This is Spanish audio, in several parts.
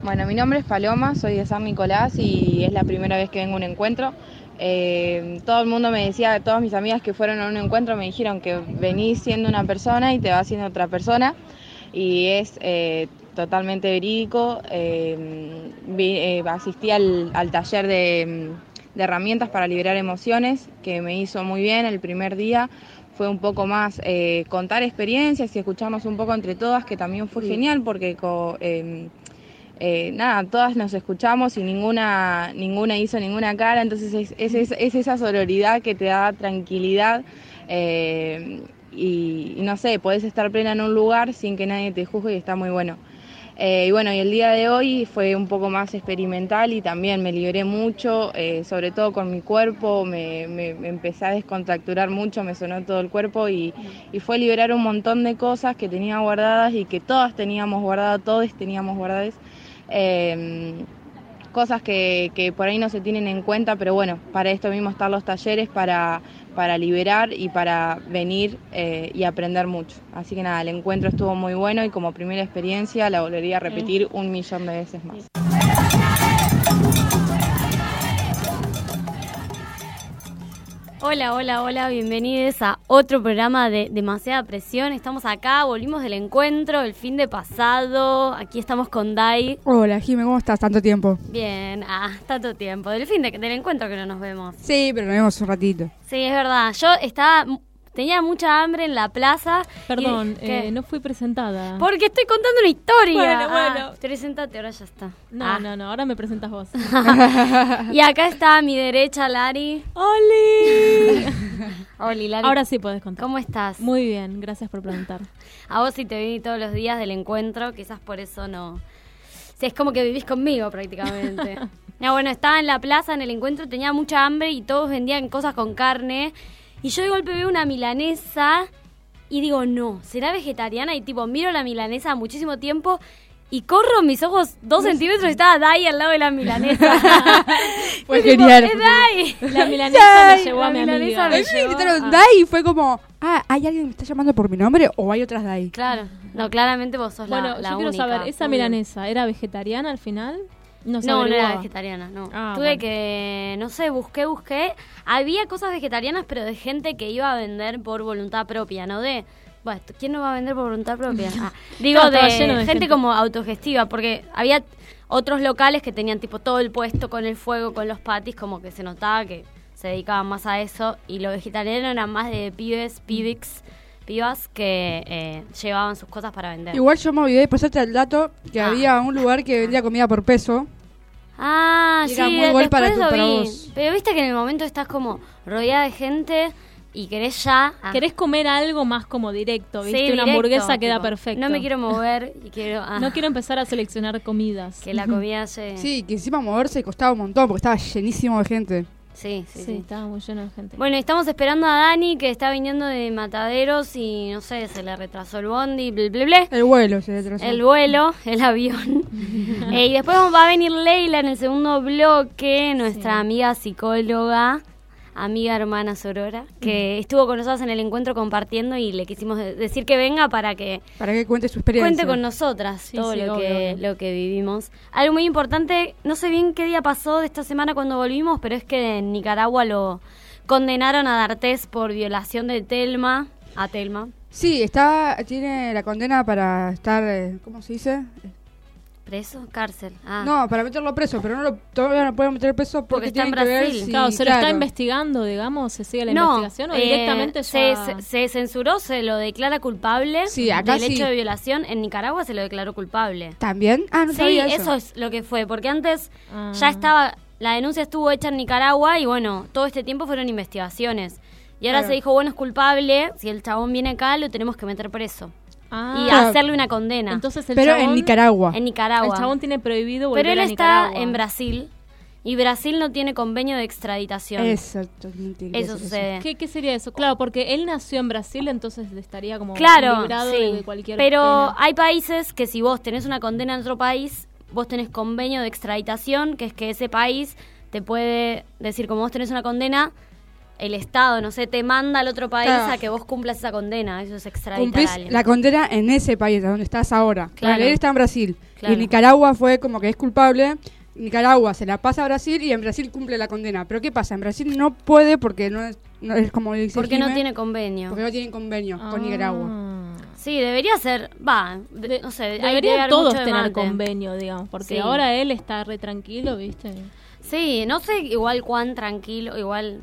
Bueno, mi nombre es Paloma, soy de San Nicolás y es la primera vez que vengo a un encuentro. Eh, todo el mundo me decía, todas mis amigas que fueron a un encuentro me dijeron que venís siendo una persona y te vas siendo otra persona y es eh, totalmente verídico. Eh, asistí al, al taller de herramientas para liberar emociones que me hizo muy bien el primer día. Fue un poco más eh, contar experiencias y escucharnos un poco entre todas, que también fue genial porque co- em, eh, nada, todas nos escuchamos y ninguna, ninguna hizo ninguna cara, entonces es, es, es- es esa sororidad que te da tranquilidad eh, y, y no sé, podés estar plena en un lugar sin que nadie te juzgue y está muy bueno. Eh, y bueno, y el día de hoy fue un poco más experimental y también me liberé mucho, eh, sobre todo con mi cuerpo, me, me- empecé a descontracturar mucho, me sonó todo el cuerpo y, y fue liberar un montón de cosas que tenía guardadas y que todas teníamos guardadas, todos teníamos guardadas. Eh, cosas que, que por ahí no se tienen en cuenta, pero bueno, para esto mismo están los talleres, para, para liberar y para venir eh, y aprender mucho. Así que nada, el encuentro estuvo muy bueno y como primera experiencia la volvería a repetir un millón de veces más. Hola, hola, hola, bienvenidos a otro programa de Demasiada Presión. Estamos acá, volvimos del encuentro el fin de pasado. Aquí estamos con Dai. Hola, Jime, ¿cómo estás? Tanto tiempo. Bien, ah, tanto tiempo. Del fin de- del encuentro que no nos vemos. Sí, pero nos vemos un ratito. Sí, es verdad. Yo estaba, tenía mucha hambre en la plaza. Perdón, eh, no fui presentada. Porque estoy contando una historia. Bueno, Ah, bueno. presentate, ahora ya está. No, Ah. no, no, ahora me presentas vos. Y acá está a mi derecha Lari. ¡Oli! Hola, Lari. ahora sí podés contar. ¿Cómo estás? Muy bien, gracias por preguntar. A vos sí te vi todos los días del encuentro, quizás por eso no. Sí, es como que vivís conmigo prácticamente. no, bueno, estaba en la plaza en el encuentro, tenía mucha hambre y todos vendían cosas con carne. Y yo de golpe veo una milanesa y digo, no, ¿será vegetariana? Y tipo, miro la milanesa muchísimo tiempo y corro mis ojos dos centímetros y estaba Dai al lado de la milanesa. Fue Y tipo, genial. ¡Es Dai! La milanesa me llevó la a mi milanesa amiga. me me llevó gritaron Dai y fue como, ah, ¿hay alguien que me está llamando por mi nombre o hay otras Dai? Claro, no, claramente vos sos Bueno, la, la yo quiero saber, ¿esa milanesa era vegetariana al final? No, No, no era vegetariana, no. Ah, Tuve bueno. que, no sé, busqué, busqué. Había cosas vegetarianas, pero de gente que iba a vender por voluntad propia, no de... Bueno, ¿quién no va a vender por voluntad propia? Ah, digo, de, gente, gente. como autogestiva, porque había otros locales que tenían tipo todo el puesto con el fuego, con los patis, como que se notaba que se dedicaban más a eso. Y lo vegetariano eran más de pibes, pibix, pibas que eh, llevaban sus cosas para vender. Igual yo me olvidé de pasarte el dato que Ah. había un lugar que vendía comida por peso. Ah, Y sí, era muy gol para después tu- lo para vos. Pero viste que en el momento estás como rodeada de gente y querés ya... ah, ¿Querés comer algo más como directo? sí, ¿Viste? Una directo, hamburguesa queda tipo, perfecto. No me quiero mover y quiero... ah, No quiero empezar a seleccionar comidas. Que la comida se... Sí, que encima moverse costaba un montón porque estaba llenísimo de gente. Sí, sí, Sí, sí. estaba muy lleno de gente. Bueno, estamos esperando a Dani que está viniendo de Mataderos y no sé, se le retrasó el bondi, ble, ble, ble. El vuelo se retrasó. El vuelo, el avión. Eh, y después va a venir Leila en el segundo bloque, nuestra Sí. amiga psicóloga, amiga hermana Sorora, que estuvo con nosotros en el encuentro compartiendo y le quisimos de- decir que venga para que Para que cuente su experiencia. cuente con nosotras Sí, todo sí, lo, obvio, que, obvio. lo que vivimos. Algo muy importante, no sé bien qué día pasó de esta semana cuando volvimos, pero es que en Nicaragua lo condenaron a D'Artés por violación de Telma, a Telma. Sí, está, tiene la condena para estar, eh, ¿cómo se dice? ¿Preso? Cárcel. Ah. No, para meterlo preso, pero no lo, todavía no pueden meter preso porque, Porque está en que ver Brasil. si- claro, ¿se lo está investigando, digamos? ¿Se sigue la No, investigación o eh, directamente se, ya...? se, se censuró, se lo declara culpable Sí, acá del sí. hecho de violación. En Nicaragua se lo declaró culpable. ¿También? Ah, no sí, sabía eso. eso. es lo que fue, porque antes Ah. ya estaba, la denuncia estuvo hecha en Nicaragua y bueno, todo este tiempo fueron investigaciones. Y ahora Claro. se dijo, bueno, es culpable, si el chabón viene acá lo tenemos que meter preso. Ah. y hacerle una condena Entonces el Pero chabón, en Nicaragua. en Nicaragua. El chabón tiene prohibido volver Pero él a está en Brasil y Brasil no tiene convenio de extraditación. Exacto. no tiene que Eso sucede. ¿Qué, qué sería eso? Claro, porque él nació en Brasil, entonces estaría como Claro, librado sí. de cualquier Pero pena. hay países que si vos tenés una condena en otro país, vos tenés convenio de extraditación, que es que ese país te puede decir, como vos tenés una condena, el Estado, no sé, te manda al otro país Claro. a que vos cumplas esa condena. Eso es extraditar Cumplís a alguien. la condena en ese país, donde estás ahora. Claro. Claro. Él está en Brasil. Claro. Y Nicaragua fue como que es culpable. Nicaragua se la pasa a Brasil y en Brasil cumple la condena. Pero ¿qué pasa? En Brasil no puede porque no es, no es como dice Porque no tiene convenio. porque no tienen convenio Ah. con Nicaragua. Sí, debería ser, va, de- no sé, Deberían todos mucho tener convenio, digamos, porque Sí. ahora él está re tranquilo, ¿viste? Sí, no sé igual cuán tranquilo, igual...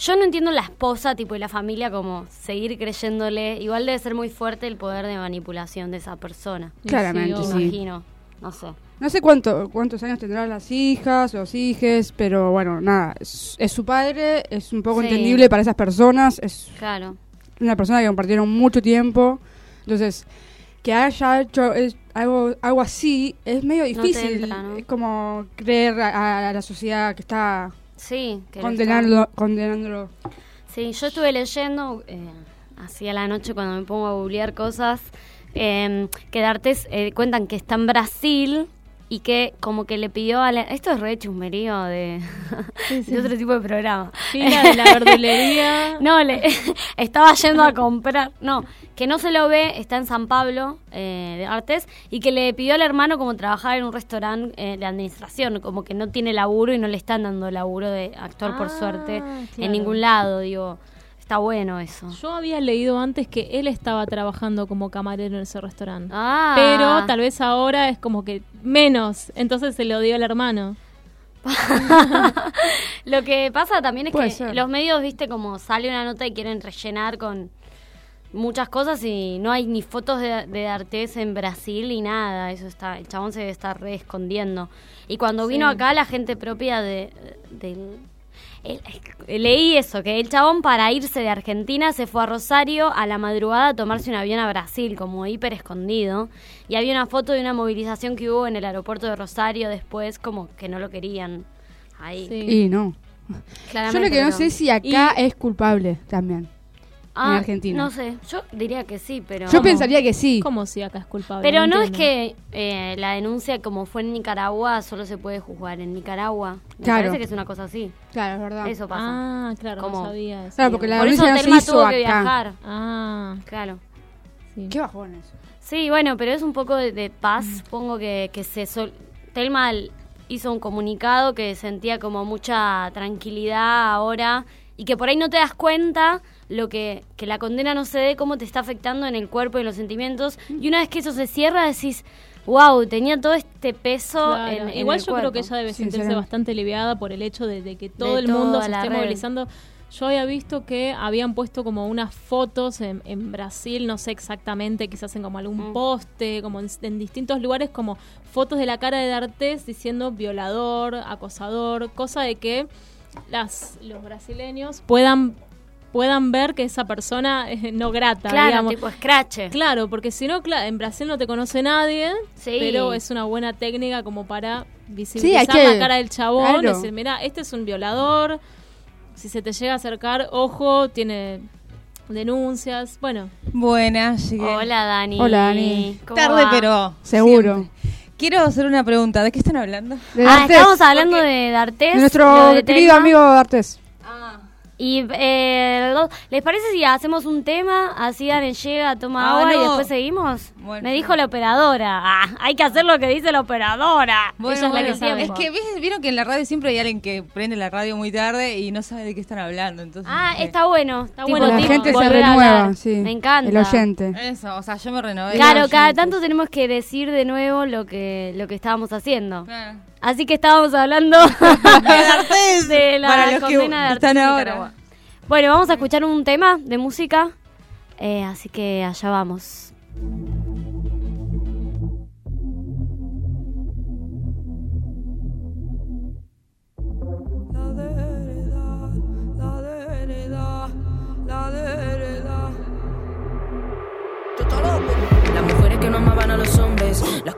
Yo no entiendo la esposa, tipo, y la familia como seguir creyéndole. Igual debe ser muy fuerte el poder de manipulación de esa persona. Claramente, sí. Imagino, no sé. No sé cuánto, cuántos años tendrán las hijas, los hijes, pero bueno, nada, es, es su padre, es un poco Sí. entendible para esas personas, es Claro. una persona que compartieron mucho tiempo, entonces que haya hecho es- algo, algo así es medio No difícil, entra, ¿no? es como creer a, a la sociedad que está Sí, que lo condenándolo, Sí, yo estuve leyendo, eh, así a la noche cuando me pongo a googlear cosas, eh, que D'Artes eh, cuentan que está en Brasil y que como que le pidió a la... Esto es re chusmerío de, de otro tipo de programa. Fila de la verdulería. No, le, estaba yendo a comprar. No, que no se lo ve, está en San Pablo eh, de Artes y que le pidió al hermano como trabajar en un restaurante eh, de administración, como que no tiene laburo y no le están dando laburo de actor por Ah, suerte claro. en ningún lado. Digo, está bueno eso. Yo había leído antes que él estaba trabajando como camarero en ese restaurante. Ah, Pero tal vez ahora es como que menos. Entonces se lo dio al hermano. Lo que pasa también es Puede que ser. los medios, viste, como sale una nota y quieren rellenar con muchas cosas y no hay ni fotos de, de D'Artés en Brasil ni nada. Eso está, el chabón se debe estar re escondiendo. Y cuando vino acá la gente propia de. El- leí eso, que el chabón para irse de Argentina se fue a Rosario a la madrugada a tomarse un avión a Brasil, como hiper escondido. Y había una foto de una movilización que hubo en el aeropuerto de Rosario después, como que no lo querían ahí. Sí. Y no. Yo lo que no pero- sé si acá Y- es culpable también. Ah, Argentina. No sé, yo diría que sí, pero... Yo pensaría que sí. ¿Cómo si acá es culpable? Pero no, es que eh, la denuncia como fue en Nicaragua solo se puede juzgar en Nicaragua. Me Claro. parece que es una cosa así. Claro, es verdad. Eso pasa. Ah, claro, ¿Cómo? no sabía eso. Claro, porque la Por eso denuncia no se Telma hizo tuvo que acá. viajar. Ah, Claro. sí. Qué bajón eso. Sí, bueno, pero es un poco de, de paz. Mm. Supongo que, que se... sol- Telma hizo un comunicado que sentía como mucha tranquilidad ahora y que por ahí no te das cuenta lo que, que la condena no se dé, cómo te está afectando en el cuerpo y en los sentimientos. Y una vez que eso se cierra, decís, wow, tenía todo este peso Claro. en, en Igual el yo creo cuerpo". que ella debe sentirse bastante aliviada por el hecho de, de que todo De el mundo se esté red. movilizando. Yo había visto que habían puesto como unas fotos en, en Brasil, no sé exactamente, quizás en como algún Mm. poste, como en, en distintos lugares, como fotos de la cara de D'Artés diciendo violador, acosador, cosa de que las, los brasileños puedan puedan ver que esa persona es no grata, Claro, digamos. tipo scratch. Claro, porque si no, en Brasil no te conoce nadie, Sí. pero es una buena técnica como para visibilizar que- la cara del chabón, claro. decir, mira, este es un violador, si se te llega a acercar, ojo, tiene denuncias, bueno, Buenas, llegué. Hola, Dani. Hola, Dani. ¿Cómo Tarde, va? pero. Seguro. siempre. Quiero hacer una pregunta. ¿De qué están hablando? De Ah, estamos hablando de D'Artés. De nuestro de querido amigo D'Artés. Y eh, ¿les parece si hacemos un tema? Así Dani llega, toma Ah, agua y después seguimos. Bueno. Me dijo la operadora. Ah, hay que hacer lo que dice la operadora. Ella es la que Bueno, sabe. Es que ¿ves- vieron que en la radio siempre hay alguien que prende la radio muy tarde y no sabe de qué están hablando. Entonces, Ah, está bueno. Está Tipo, bueno. La tipo, gente se renueva, sí. Me encanta. El oyente. Eso, o sea, yo me renové. Claro, cada tanto tenemos que decir de nuevo lo que lo que estábamos haciendo. Claro. Así que estábamos hablando de la para los que condena de están ahora. Bueno, vamos a escuchar un tema de música. Eh, así que allá vamos.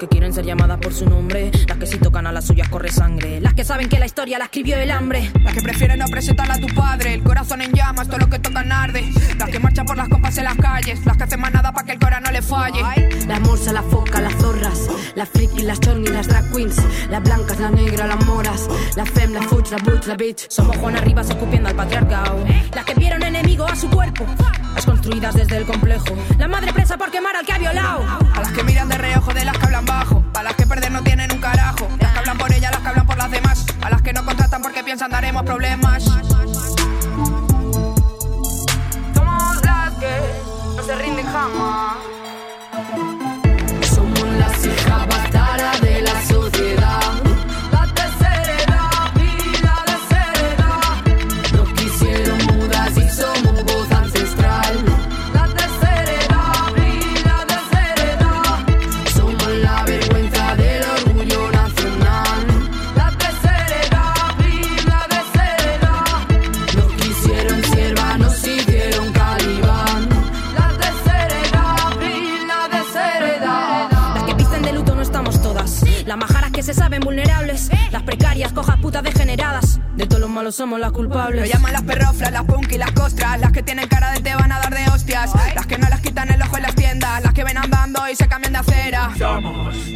Que las quieren ser llamadas por su nombre. Las que si tocan a las suyas corre sangre. Las que saben que la historia la escribió el hambre. Las que prefieren no presentarla a tu padre. El corazón en llamas, todo lo que tocan arde. Las que marchan por las compas en las calles. Las que hacen más nada para que el corazón no le falle. La morsa, la foca, las zorras, las friki, las chorni, las drag queens, las blancas, la negra, las moras, la fem, la fuch, la butch, la bitch. Somos Juan Arribas escupiendo al patriarcado. Las que vieron enemigo a su cuerpo. Las construidas desde el complejo. La madre presa por quemar al que ha violado. A las que miran de reojo de las que hablan bajo. A las que perder no tienen un carajo. Las que hablan por ellas, las que hablan por las demás. A las que no contratan porque piensan daremos problemas. Somos las que no se rinden jamás. Somos las hijas bastardas de la sociedad. Malos somos las Lo culpables. llaman las perroflas, las punk y las costras. Las que tienen cara de te van a dar de hostias. Las que no las quitan el ojo en las tiendas. Las que ven andando y se cambian de acera.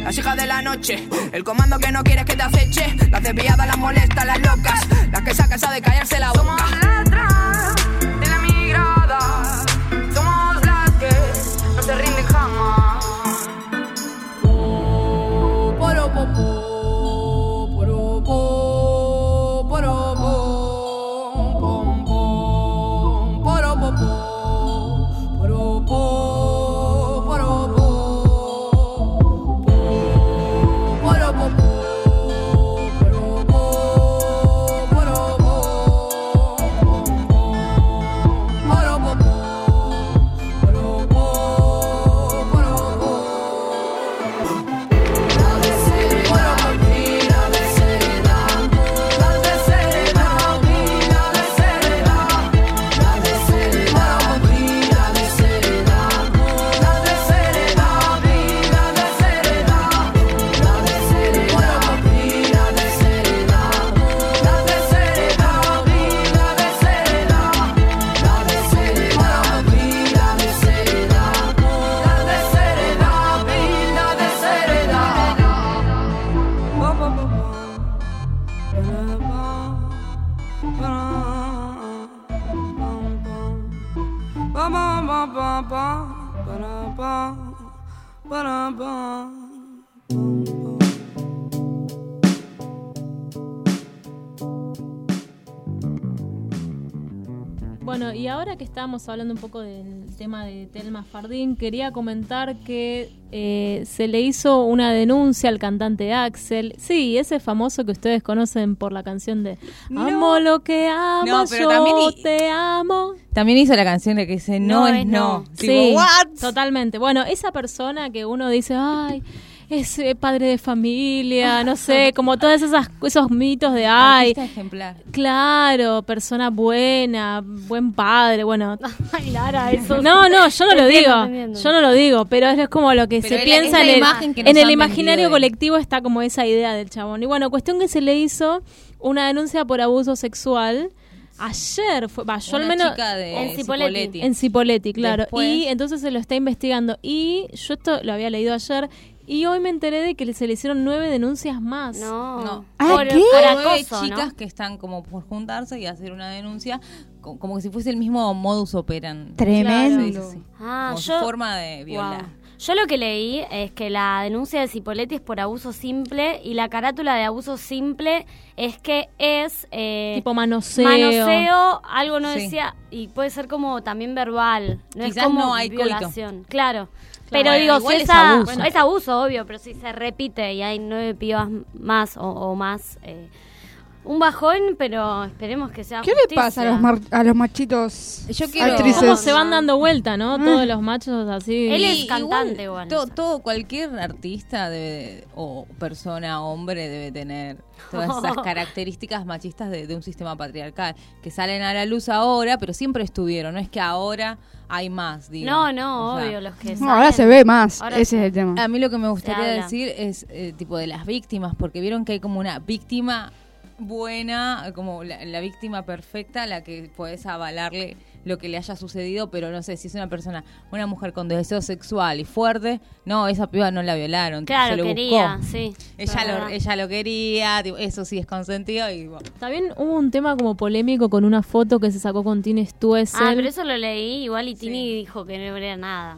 Las hijas de la noche. El comando que no quieres que te aceche. Las desviadas, las molestas, las locas. Las que sacan de callarse la boca. Estábamos hablando un poco del tema de Telma Fardín, quería comentar que eh, se le hizo una denuncia al cantante Axel. Sí, ese famoso que ustedes conocen por la canción de Amo lo que amo, No, pero yo también te amo. También hizo la canción de que dice no, No es no. Sí, ¿what? totalmente. Bueno, esa persona que uno dice, ay, es eh, padre de familia, no sé, como todos esas, esos mitos de, ay, ejemplar. claro, persona buena, buen padre, bueno. Ay, Lara, eso. No, no, yo no lo digo, yo no lo digo, pero es como lo que Pero se piensa en el, en el imaginario de- colectivo está como esa idea del chabón. Y bueno, cuestión que se le hizo una denuncia por abuso sexual. Ayer fue, yo Una al menos chica de En Cipolletti. Cipolletti. en Cipoletti, claro. Después- Y entonces se lo está investigando. Y yo esto lo había leído ayer. Y hoy me enteré de que se le hicieron nueve denuncias más. No. No. Por, ¿qué? por Nueve acoso, chicas ¿no? que están como por juntarse y hacer una denuncia co- como que si fuese el mismo modus operandi. Tremendo. Sí, sí, sí. Ah, Como su forma de violar. Wow. Yo lo que leí es que la denuncia de Cipoletti es por abuso simple y la carátula de abuso simple es que es eh, Tipo manoseo. manoseo, algo no Sí. decía, y puede ser como también verbal, no es Quizás como no hay coito. violación. Claro. Pero digo, si es esa, abuso. bueno, es abuso, obvio, pero si se repite y hay nueve pibas más o, o más, eh, un bajón, pero esperemos que sea ¿Qué le pasa a los, mar- a los machitos Yo quiero- actrices? ¿Cómo se van dando vuelta, no? Todos los machos así. Él es cantante igual. to- todo, cualquier artista debe, o persona, hombre, debe tener todas esas características machistas de, de un sistema patriarcal que salen a la luz ahora, pero siempre estuvieron. No es que ahora hay más, digo. No, no, O sea, obvio, los que No, ahora se ve más, Ahora ese se- es el tema. A mí lo que me gustaría decir es eh, tipo de las víctimas, porque vieron que hay como una víctima buena, como la, la víctima perfecta, la que puedes avalarle lo que le haya sucedido, pero no sé si es una persona, una mujer con deseo sexual y fuerte, no, esa piba no la violaron, Claro, se lo quería, buscó. sí. Ella lo, ella lo quería, tipo, eso sí es consentido y bueno. También hubo un tema como polémico con una foto que se sacó con Tini Stuessel. Ah, pero eso lo leí igual y Tini dijo que no era nada.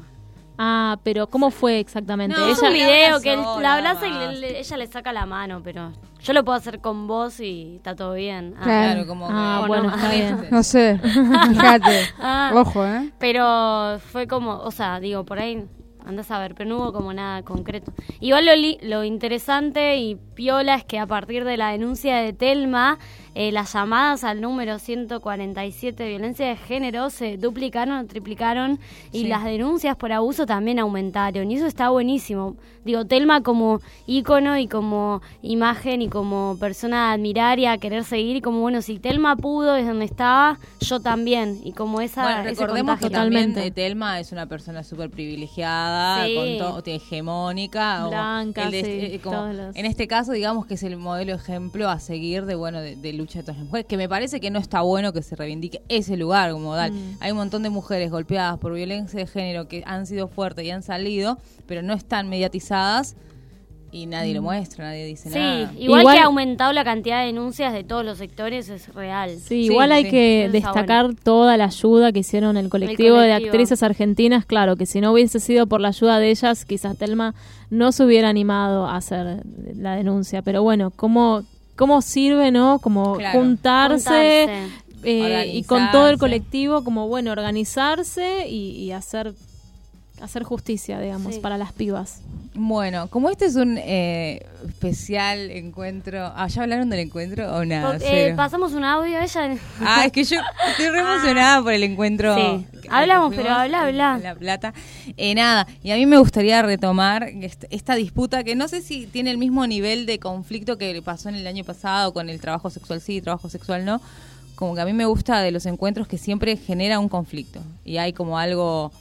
Ah, pero ¿cómo fue exactamente? No, es Ella un video que él la abraza y le- ella le saca la mano, pero yo lo puedo hacer con vos y está todo bien. Ah. Claro. Claro, como Ah, que- bueno, no, está bien. No sé, fíjate. Ah. Ojo, ¿eh? Pero fue como, o sea, digo, por ahí andás a ver, pero no hubo como nada concreto. Igual lo, li- lo interesante y piola es que a partir de la denuncia de Telma, eh, las llamadas al número 147 de violencia de género se duplicaron o triplicaron y Sí. las denuncias por abuso también aumentaron. Y eso está buenísimo. Digo, Telma como ícono y como imagen y como persona a admirar y a querer seguir. Y como, bueno, si Telma pudo desde donde estaba, yo también. Y como esa. Bueno, ese recordemos que contagio. también Totalmente. Telma es una persona súper privilegiada, Sí. con todo, hegemónica. o Blanca, el de- sí, eh, como- los- En este caso, digamos que es el modelo ejemplo a seguir de bueno de, de lucha de todas las mujeres, que me parece que no está bueno que se reivindique ese lugar como tal. Mm. Hay un montón de mujeres golpeadas por violencia de género que han sido fuertes y han salido, pero no están mediatizadas y nadie lo muestra, nadie dice Mm. Sí, nada. igual, Igual- que ha aumentado la cantidad de denuncias de todos los sectores, es real. Sí, Sí, igual hay sí. que destacar toda la ayuda que hicieron el colectivo, de colectivo. actrices argentinas. Claro, que si no hubiese sido por la ayuda de ellas, quizás Telma no se hubiera animado a hacer la denuncia. Pero bueno, ¿cómo, cómo sirve, no? Como Claro. juntarse, Juntarse. eh, y con todo el colectivo, como bueno, organizarse y, y hacer hacer justicia, digamos, Sí. para las pibas. Bueno, como este es un eh, especial encuentro, ah, ¿ya hablaron del encuentro o nada? Eh, pasamos un audio, ella... Ah, es que yo estoy re emocionada por el encuentro. Sí. Hablamos, pero habla, habla. La Plata. Eh, nada, y a mí me gustaría retomar est- esta disputa que no sé si tiene el mismo nivel de conflicto que le pasó en el año pasado con el trabajo sexual sí, trabajo sexual no. Como que a mí me gusta de los encuentros que siempre genera un conflicto y hay como algo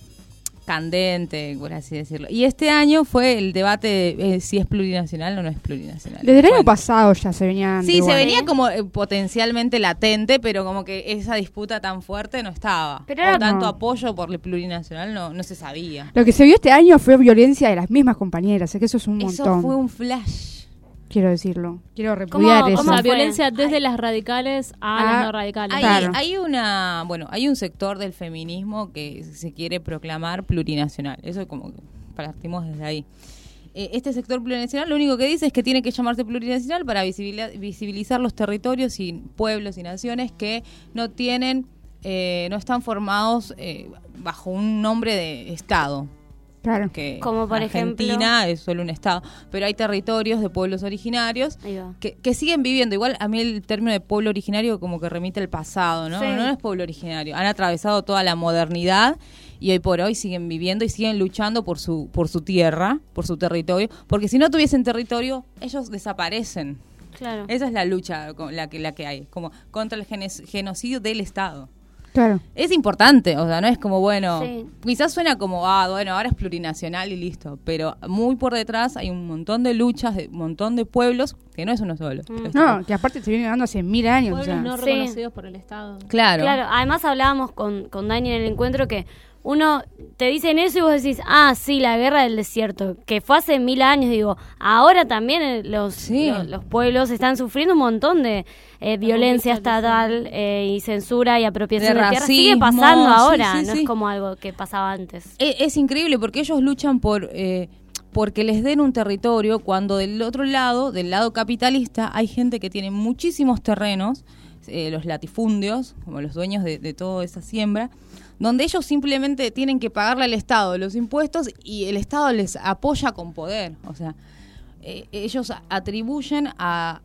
candente, por así decirlo. Y este año fue el debate de eh, si es plurinacional o no es plurinacional. Desde el año Bueno. pasado ya se venían. Sí, se venía como eh, potencialmente latente, pero como que esa disputa tan fuerte no estaba. Pero o tanto No. apoyo por el plurinacional no, no se sabía. Lo que se vio este año fue violencia de las mismas compañeras, es que eso es un Eso montón. fue un flash. Quiero decirlo. Quiero repudiar ¿Cómo- eso. Cómo violencia desde las radicales a Ah, las no radicales. Hay, Claro. hay una, bueno, hay un sector del feminismo que se quiere proclamar plurinacional. Eso como que partimos desde ahí. Eh, Este sector plurinacional lo único que dice es que tiene que llamarse plurinacional para visibila- visibilizar los territorios y pueblos y naciones que no tienen, eh, no están formados eh, bajo un nombre de Estado. Claro. que Como por Argentina es solo un estado, pero hay territorios de pueblos originarios que, que siguen viviendo. Igual a mí el término de pueblo originario como que remite al pasado, ¿no? Sí. No es pueblo originario. Han atravesado toda la modernidad y hoy por hoy siguen viviendo y siguen luchando por su por su tierra, por su territorio, porque si no tuviesen territorio, ellos desaparecen. Claro. Esa es la lucha la que la que hay, como contra el genes- genocidio del Estado. Claro. Es importante, o sea, no es como, bueno, Sí. quizás suena como, ah, bueno, ahora es plurinacional y listo, pero muy por detrás hay un montón de luchas, de un montón de pueblos, que no es uno solo. Es No, que aparte se viene dando hace mil años. o Pueblos sea. no Sí. reconocidos por el Estado. Claro. Claro, además hablábamos con, con Dani en el encuentro que uno te dicen eso y vos decís, ah, sí, la guerra del desierto, que fue hace mil años, digo, ahora también eh, los, Sí. los, pueblos están sufriendo un montón de eh, violencia estatal eh, y censura y apropiación De de, tierra. Sigue pasando sí, ahora, sí, no es como algo que pasaba antes. E- Es, increíble porque ellos luchan por eh, porque les den un territorio cuando del otro lado, del lado capitalista, hay gente que tiene muchísimos terrenos, eh, los latifundios, como los dueños de, de toda esa siembra, donde ellos simplemente tienen que pagarle al Estado los impuestos y el Estado les apoya con poder. O sea, eh, ellos atribuyen a,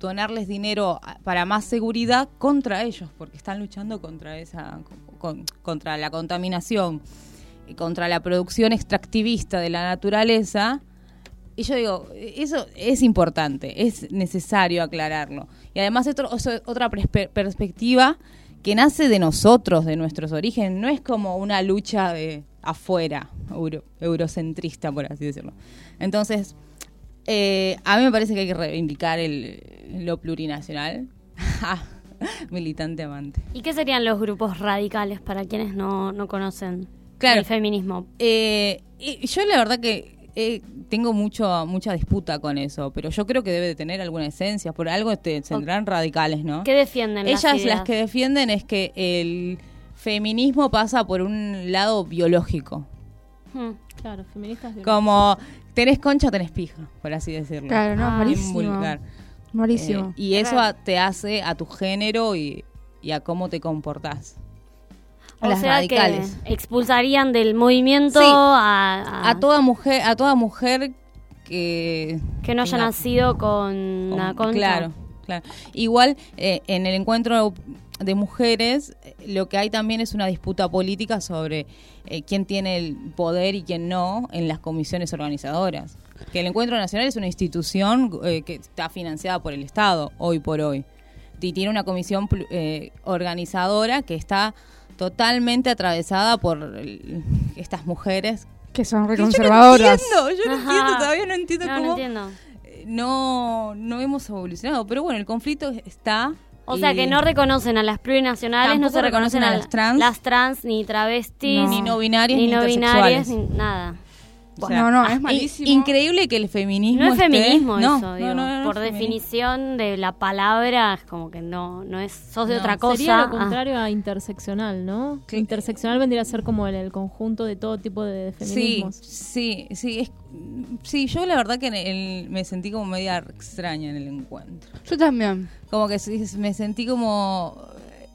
donarles dinero para más seguridad contra ellos, porque están luchando contra esa con- contra la contaminación y contra la producción extractivista de la naturaleza. Y yo digo, eso es importante, es necesario aclararlo. Y además es otra perspe- perspectiva que nace de nosotros, de nuestros orígenes, no es como una lucha de afuera, euro- eurocentrista, por así decirlo. Entonces, eh, a mí me parece que hay que reivindicar el, lo plurinacional. Militante amante. ¿Y qué serían los grupos radicales para quienes no, no conocen Claro. el feminismo? Eh, y yo la verdad que eh, tengo mucho, mucha disputa con eso, pero yo creo que debe de tener alguna esencia, por algo te tendrán radicales, ¿no? ¿Qué defienden las Ellas las ideas? que defienden es que el feminismo pasa por un lado biológico, Hmm. Claro, feministas. de- como tenés concha, tenés pija, por así decirlo. Claro, no, Ah. Malísimo. vulgar. Malísimo. Eh, y eso a- te hace a tu género y, y a cómo te comportás. O las sea radicales. que expulsarían del movimiento Sí. a, a- A toda mujer, a toda mujer que que no haya tenga- nacido con una Con- concha. Claro, claro. Igual eh, en el encuentro de mujeres eh, lo que hay también es una disputa política sobre eh, quién tiene el poder y quién no en las comisiones organizadoras. Que el Encuentro Nacional es una institución eh, que está financiada por el Estado hoy por hoy. Y tiene una comisión eh, organizadora que está totalmente atravesada por el- estas mujeres. Que son que Yo no reconservadoras. entiendo, yo no Ajá. entiendo, todavía no entiendo No, cómo no entiendo. eh, no, no hemos evolucionado. Pero bueno, el conflicto está. O sea, que no reconocen a las plurinacionales, no se reconocen a, las trans. las trans, ni travestis, No. Ni no binarias ni ni, no binarias, ni nada. O sea, No, no, es ah, malísimo. i- Increíble que el feminismo. No es esté- feminismo No, eso, digo. no, Por es definición de la palabra, es como que no, no es, sos de otra cosa. Sería lo Ah. contrario a interseccional, ¿no? Que- interseccional vendría a ser como el, el conjunto de todo tipo de Sí, feminismos. sí, sí. Es, sí, yo la verdad que en el- me sentí como media extraña en el encuentro. Yo también. Como que sí, me sentí como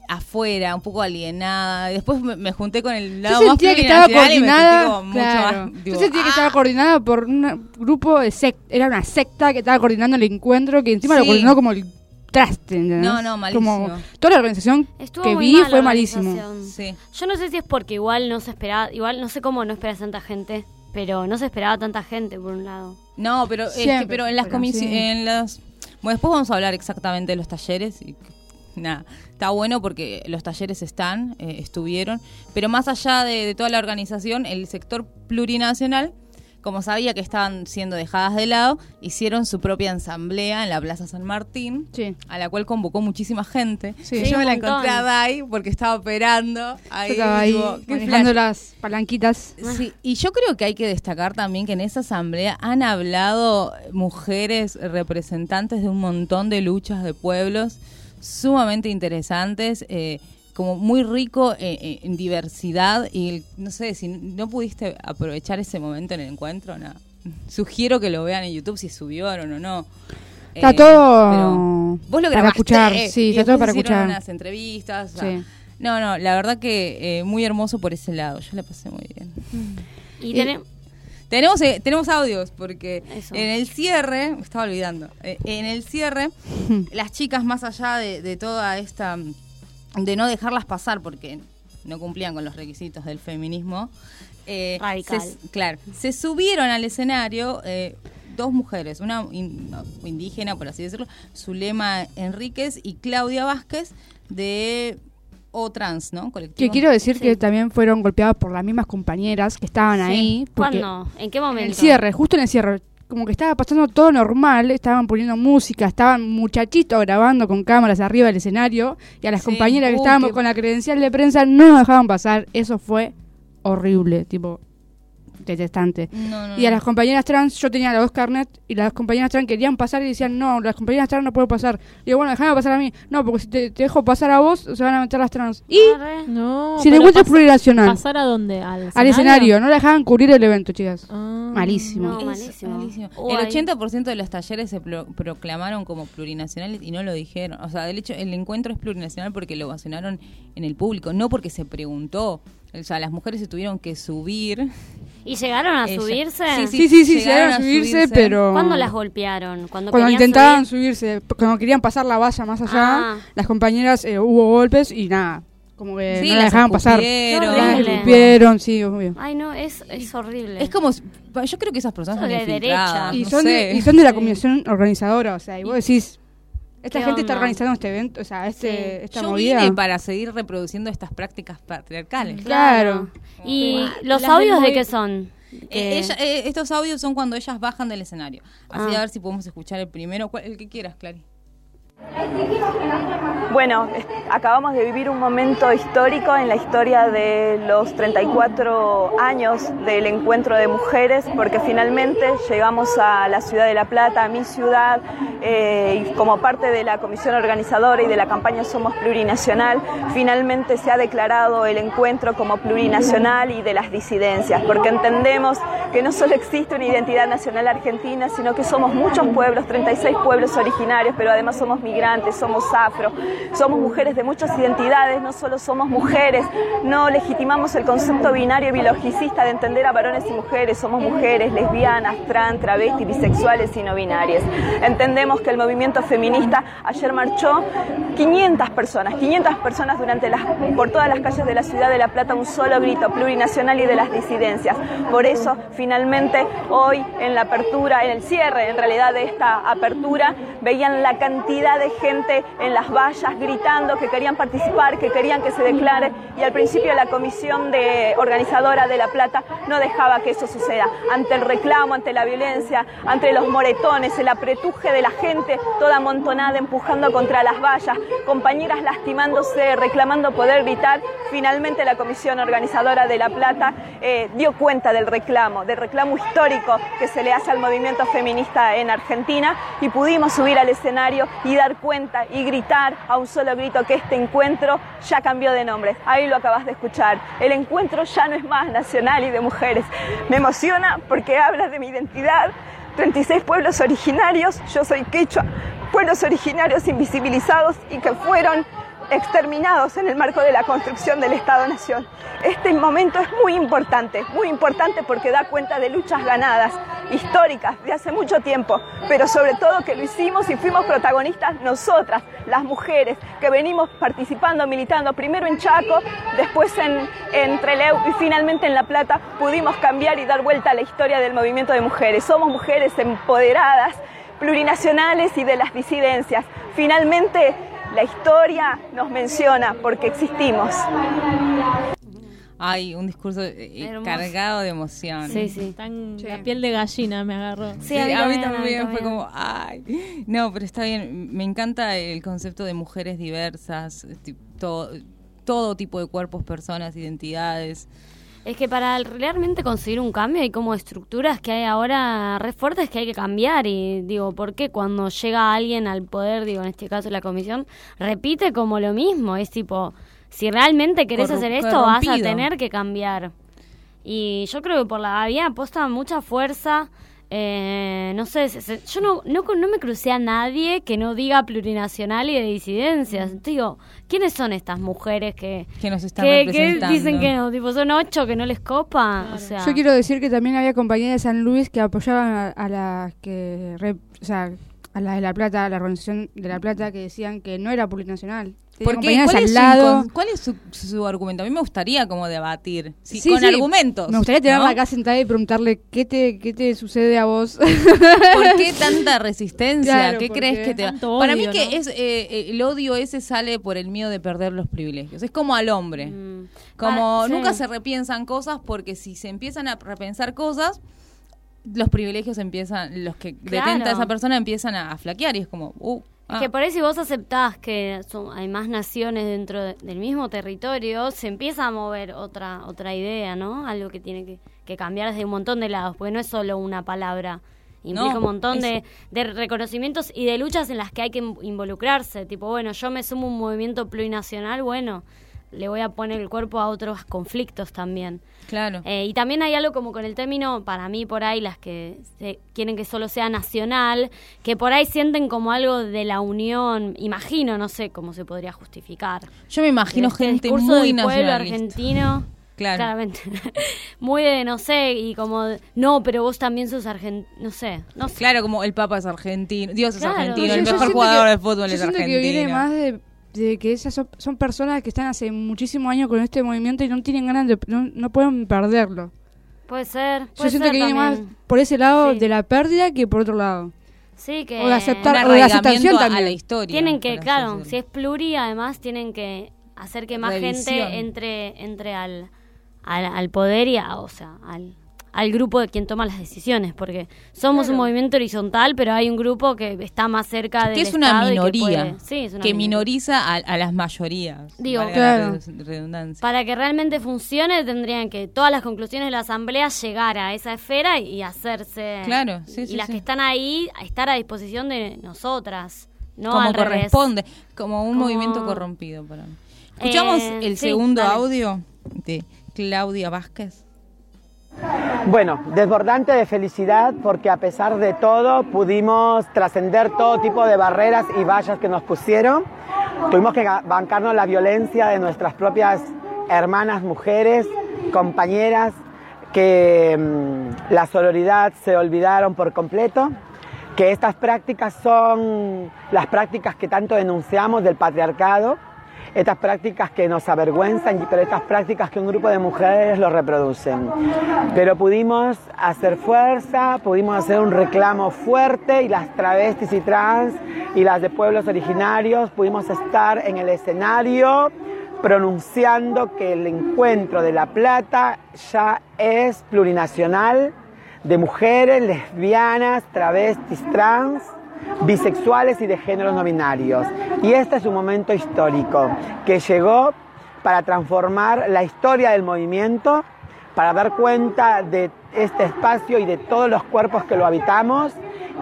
afuera, un poco alienada. Después me, me junté con el lado Yo más sentía que estaba me coordinada. mucho claro. más, digo, Yo sentía que ah, estaba coordinada por un grupo de secta. Era una secta que estaba coordinando el encuentro, que encima lo coordinó como el traste. ¿entendés? No, no, malísimo. Como toda la organización Estuvo que vi fue malísimo. Sí. Yo no sé si es porque igual no se esperaba, igual no sé cómo no esperas tanta gente, pero no se esperaba tanta gente por un lado. No, pero es que- Siempre, pero en las comisiones, sí. en las bueno, después vamos a hablar exactamente de los talleres y nada, está bueno porque los talleres están, eh, estuvieron, pero más allá de, de toda la organización, el sector plurinacional, como sabía que estaban siendo dejadas de lado, hicieron su propia asamblea en la Plaza San Martín. Sí. A la cual convocó muchísima gente. Sí. Sí, Yo me la montón. encontré a Dai porque estaba operando. Ahí, estaba ahí manejando las palanquitas. Sí, y yo creo que hay que destacar también que en esa asamblea han hablado mujeres representantes de un montón de luchas de pueblos sumamente interesantes, eh, como muy rico eh, eh, en diversidad y no sé, si no pudiste aprovechar ese momento en el encuentro, nada. Sugiero que lo vean en YouTube si subieron o no. Está Eh, todo vos lo para escuchar, sí, está todo para hicieron escuchar. unas entrevistas. o sea, Sí. No, no, la verdad que eh, muy hermoso por ese lado. Yo la pasé muy bien. Y Y- tenem- Tenemos, eh, tenemos audios porque Eso. en el cierre, me estaba olvidando, eh, en el cierre, las chicas más allá de, de toda esta, de no dejarlas pasar porque no cumplían con los requisitos del feminismo, eh, Radical. se- claro, se subieron al escenario eh, dos mujeres, una in- indígena, por así decirlo, Zulema Enríquez y Claudia Vázquez de O Trans, ¿no? Colectivo. Que quiero decir Sí. que también fueron golpeadas por las mismas compañeras que estaban Sí. ahí. ¿Cuándo? ¿En qué En momento? el cierre, justo en el cierre. Como que estaba pasando todo normal, estaban poniendo música, estaban muchachitos grabando con cámaras arriba del escenario y a las Sí, compañeras que estábamos con la credencial de prensa no nos dejaban pasar. Eso fue horrible, tipo detestante. No, no, Y a las compañeras trans, yo tenía las dos carnet y las compañeras trans querían pasar y decían, no, las compañeras trans no pueden pasar. Y digo, bueno, déjame pasar a mí. No, porque si te, te dejo pasar a vos, se van a meter las trans. Y. No. si el encuentro es plurinacional, ¿Pasar a dónde? ¿Al al escenario, no la dejaban cubrir el evento, chicas. Ah. Malísimo. No, malísimo. malísimo. Uh, el ahí. 80% de los talleres se pro- proclamaron como plurinacionales y no lo dijeron. O sea, del hecho, el encuentro es plurinacional porque lo ovacionaron en el público, no porque se preguntó. O sea, las mujeres se tuvieron que subir ¿Y llegaron a Ella. subirse? Sí, Sí, sí, sí, llegaron a subirse, pero... ¿Cuándo las golpearon? Cuando, intentaban subir? subirse, cuando querían pasar la valla más allá, Ah. las compañeras eh, hubo golpes y nada, como que Sí, no la las dejaban pasar. Las escupieron, sí, obvio. Ay, no, es, es horrible. Es como, yo creo que esas personas Son son de derecha. Y no son, de, y son de la comisión organizadora, o sea, y vos decís, esta ¿Qué gente está organizando este evento, o sea, este, Sí. esta Yo movida. vine para seguir reproduciendo estas prácticas patriarcales. Claro. ¿Y los Las audios de qué son? Eh, ella- eh, estos audios son cuando ellas bajan del escenario. Así Ah. a ver si podemos escuchar el primero, cuál- el que quieras, Clary. Bueno, acabamos de vivir un momento histórico en la historia de los 34 años del encuentro de mujeres, porque finalmente llegamos a la ciudad de La Plata, a mi ciudad, eh, y como parte de la comisión organizadora y de la campaña Somos Plurinacional, finalmente se ha declarado el encuentro como plurinacional y de las disidencias, porque entendemos que no solo existe una identidad nacional argentina, sino que somos muchos pueblos, 36 pueblos originarios, pero además somos migrantes, somos afro, somos mujeres de muchas identidades, no solo somos mujeres, no legitimamos el concepto binario biologicista de entender a varones y mujeres, somos mujeres lesbianas, trans, travestis, bisexuales y no binarias. Entendemos que el movimiento feminista ayer marchó 500 personas, 500 personas durante las, por todas las calles de la ciudad de La Plata, un solo grito plurinacional y de las disidencias. Por eso, finalmente, hoy en la apertura, en el cierre en realidad de esta apertura, veían la cantidad de gente en las vallas gritando que querían participar, que querían que se declare y al principio la comisión de organizadora de La Plata no dejaba que eso suceda. Ante el reclamo, ante la violencia, ante los moretones, el apretuje de la gente toda amontonada empujando contra las vallas, compañeras lastimándose, reclamando poder gritar, finalmente la comisión organizadora de La Plata eh, dio cuenta del reclamo, del reclamo histórico que se le hace al movimiento feminista en Argentina y pudimos subir al escenario y dar cuenta y gritar a un solo grito que este encuentro ya cambió de nombre. Ahí lo acabas de escuchar. El encuentro ya no es más nacional y de mujeres. Me emociona porque habla de mi identidad. 36 pueblos originarios, yo soy quechua, pueblos originarios invisibilizados y que fueron exterminados en el marco de la construcción del Estado-Nación. Este momento es muy importante, muy importante porque da cuenta de luchas ganadas, históricas, de hace mucho tiempo, pero sobre todo que lo hicimos y fuimos protagonistas nosotras, las mujeres, que venimos participando, militando, primero en Chaco, después en, en Trelew y finalmente en La Plata, pudimos cambiar y dar vuelta a la historia del movimiento de mujeres. Somos mujeres empoderadas, plurinacionales y de las disidencias. Finalmente, la historia nos menciona porque existimos. Ay, un discurso eh, Hermoso. cargado de emoción. Sí, sí. Tan- La piel de gallina me agarró. Sí, Sí, a mí a mí también, también fue como, ay, no, pero está bien, me encanta el concepto de mujeres diversas, ti- todo, todo tipo de cuerpos, personas, identidades. Es que para realmente conseguir un cambio hay como estructuras que hay ahora re fuertes que hay que cambiar y digo, ¿por qué cuando llega alguien al poder, digo, en este caso la comisión, repite como lo mismo? Es tipo, si realmente querés Corru- hacer esto vas a tener que cambiar. Y yo creo que por la vía aposta mucha fuerza. Eh, no sé, se- se- yo no, no, no me crucé a nadie que no diga plurinacional y de disidencias. Digo, ¿quiénes son estas mujeres que, Que nos están que, que representando. dicen que no? Tipo, son ocho que no les copa. O sea, Yo quiero decir que también había compañías de San Luis que apoyaban a, a las que, re- o sea, a la de La Plata, a la organización de La Plata, que decían que no era plurinacional. ¿Por qué? ¿Cuál, al es su, lado. incon- cuál es su, su argumento? A mí me gustaría como debatir, sí, Sí, con sí. argumentos. Me gustaría tenerla ¿no? acá sentada y preguntarle qué te, qué te sucede a vos. ¿Por qué tanta resistencia? Claro, ¿Qué ¿por crees qué? que te va? Para mí que es eh, el odio ese sale por el miedo de perder los privilegios. Es como al hombre. Mm. Como Ah, sí. nunca se repiensan cosas porque si se empiezan a repensar cosas, los privilegios empiezan, los que Claro. detenta esa persona empiezan a, a flaquear y es como, uh, ah. que por ahí si vos aceptás que son- hay más naciones dentro de- del mismo territorio, se empieza a mover otra otra idea, ¿no? Algo que tiene que, que cambiar desde un montón de lados, porque no es solo una palabra. Implica No, un montón de, de reconocimientos y de luchas en las que hay que in- involucrarse. Tipo, bueno, yo me sumo a un movimiento plurinacional, bueno, le voy a poner el cuerpo a otros conflictos también. claro. Eh, y también hay algo como con el término, para mí por ahí, las que se- quieren que solo sea nacional, que por ahí sienten como algo de la unión, imagino, no sé cómo se podría justificar. Yo me imagino Este gente discurso muy del pueblo argentino. Claro. Claramente. Muy de, no sé, y como, no, pero vos también sos argentino, no sé, no sé. Claro, como el Papa es argentino, Dios es argentino, Yo- el mejor jugador que- de fútbol yo es argentino. que viene más de, de que esas son, son personas que están hace muchísimos años con este movimiento y no tienen ganas de, no, no pueden perderlo. Puede ser, Yo puede siento ser que viene más por ese lado Sí. de la pérdida que por otro lado. Sí, que... O de aceptar- o de la aceptación a- a también. la historia. Tienen que, claro, si es pluri, además tienen que hacer que más Revisión. gente entre entre al, al, al poder y a, o sea, al, al grupo de quien toma las decisiones, porque somos un movimiento horizontal, pero hay un grupo que está más cerca del que es una y que minoría puede- sí, es una que minoría. minoriza a, a las mayorías. Digo, Claro. redu- redundancia. Para que realmente funcione, tendrían que todas las conclusiones de la asamblea llegar a esa esfera y, y hacerse. Claro, sí, y sí, las sí. que están ahí, estar a disposición de nosotras. No como al revés. corresponde, como un Como- movimiento corrompido para mí. Escuchamos Eh, el sí, segundo dale. audio de Claudia Vázquez. Bueno, desbordante de felicidad porque a pesar de todo pudimos trascender todo tipo de barreras y vallas que nos pusieron. Tuvimos que bancarnos la violencia de nuestras propias hermanas mujeres, compañeras, que mm, la sororidad se olvidaron por completo, que estas prácticas son las prácticas que tanto denunciamos del patriarcado, estas prácticas que nos avergüenzan, pero estas prácticas que un grupo de mujeres lo reproducen. Pero pudimos hacer fuerza, pudimos hacer un reclamo fuerte y las travestis y trans y las de pueblos originarios pudimos estar en el escenario pronunciando que el encuentro de La Plata ya es plurinacional de mujeres, lesbianas, travestis, trans, bisexuales y de géneros no binarios. Y este es un momento histórico que llegó para transformar la historia del movimiento, para dar cuenta de este espacio y de todos los cuerpos que lo habitamos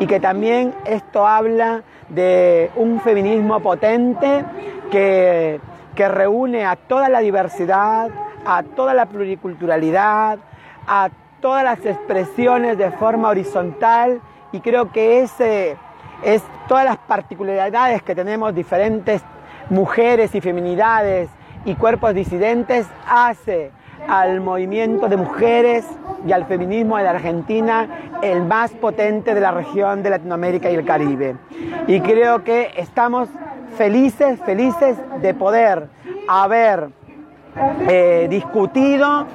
y que también esto habla de un feminismo potente que, que reúne a toda la diversidad, a toda la pluriculturalidad, a todas las expresiones de forma horizontal y creo que ese es todas las particularidades que tenemos diferentes mujeres y feminidades y cuerpos disidentes hace al movimiento de mujeres y al feminismo de la Argentina el más potente de la región de Latinoamérica y el Caribe. Y creo que estamos felices, felices de poder haber eh, discutido,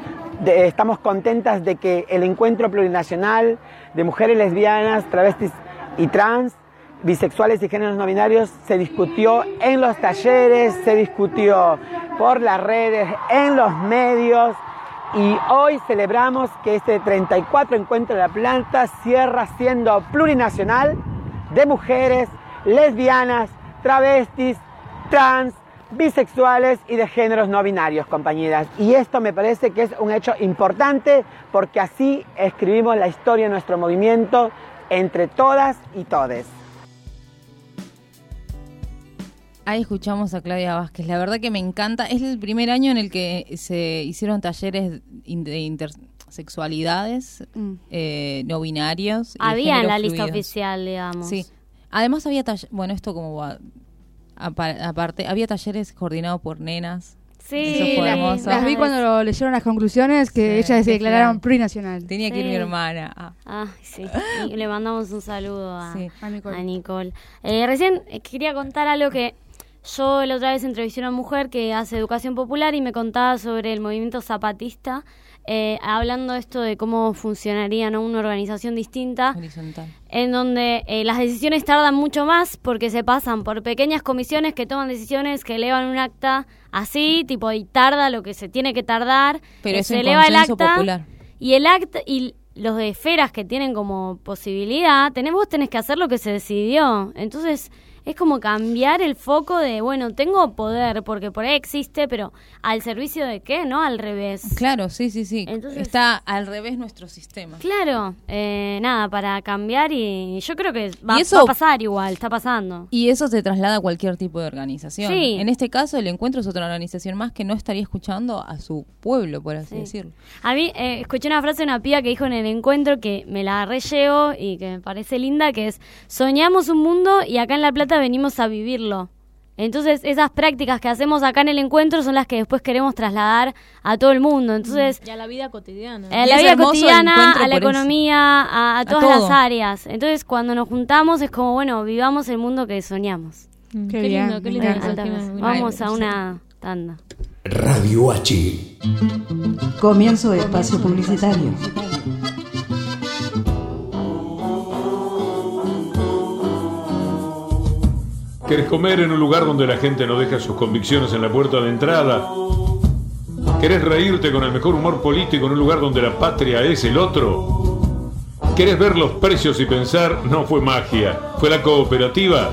estamos contentas de que el encuentro plurinacional de mujeres lesbianas, travestis y trans, bisexuales y géneros no binarios se discutió en los talleres, se discutió por las redes, en los medios y hoy celebramos que este 34 encuentro de la planta cierra siendo plurinacional de mujeres, lesbianas, travestis, trans, bisexuales y de géneros no binarios, compañeras. Y esto me parece que es un hecho importante porque así escribimos la historia de nuestro movimiento entre todas y todes. Ahí escuchamos a Claudia Vázquez. La verdad que me encanta. Es el primer año en el que se hicieron talleres de intersexualidades, Mm. eh, no binarios. Había en la lista oficial, digamos. Sí. Además había talleres, bueno, esto como aparte, había talleres coordinados por nenas. Sí, Eso fue las- hermoso. Las vi cuando lo leyeron las conclusiones que Sí, ellas se declararon plurinacional. Tenía que ir mi hermana. Ah, Ah, sí. Y le mandamos un saludo a, Sí. A Nicole. a Nicole. Eh, recién quería contar algo que yo la otra vez entrevisté a una mujer que hace educación popular y me contaba sobre el movimiento zapatista, eh, hablando esto de cómo funcionaría ¿no? una organización distinta horizontal. en donde eh, las decisiones tardan mucho más porque se pasan por pequeñas comisiones que toman decisiones que elevan un acta así, tipo, y tarda lo que se tiene que tardar. Pero eh, es se eleva el acta popular. y el acta y los de esferas que tienen como posibilidad, tenés, vos tenés que hacer lo que se decidió. Entonces, es como cambiar el foco de, bueno, tengo poder porque por ahí existe, pero al servicio de qué, ¿no? Al revés. Claro, sí, sí, sí. Entonces- Está al revés nuestro sistema. Claro, eh, nada, para cambiar y yo creo que va, Y eso- va a pasar igual, está pasando. Y eso se traslada a cualquier tipo de organización. Sí. En este caso, el encuentro es otra organización más que no estaría escuchando a su pueblo, por así Sí. decirlo. A mí eh, escuché una frase de una piba que dijo en el encuentro que me la rellevo y que me parece linda, que es, soñamos un mundo y acá en La Plata venimos a vivirlo. Entonces, esas prácticas que hacemos acá en el encuentro son las que después queremos trasladar a todo el mundo. Entonces, Y a la vida cotidiana. a Y la vida cotidiana, a la economía, a, a todas las áreas. Entonces, cuando nos juntamos es como, bueno, vivamos el mundo que soñamos. Mm, Qué Qué, bien, lindo, qué lindo. Vamos a una tanda. Radio H. Comienzo de espacio publicitario. ¿Querés comer en un lugar donde la gente no deja sus convicciones en la puerta de entrada? ¿Querés reírte con el mejor humor político en un lugar donde la patria es el otro? ¿Querés ver los precios y pensar, no fue magia, fue la cooperativa?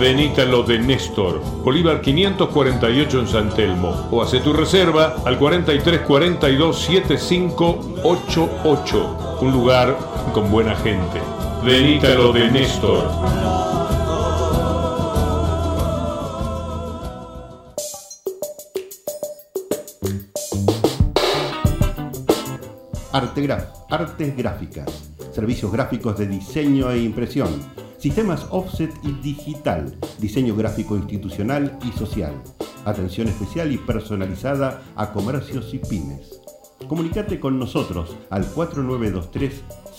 Venite a lo de Néstor, Bolívar 548 en San Telmo, o hace tu reserva al 4342 7588, un lugar con buena gente. Venite a lo de Néstor. Artegraf, artes gráficas, servicios gráficos de diseño e impresión, sistemas offset y digital, diseño gráfico institucional y social, atención especial y personalizada a comercios y pymes. Comunicate con nosotros al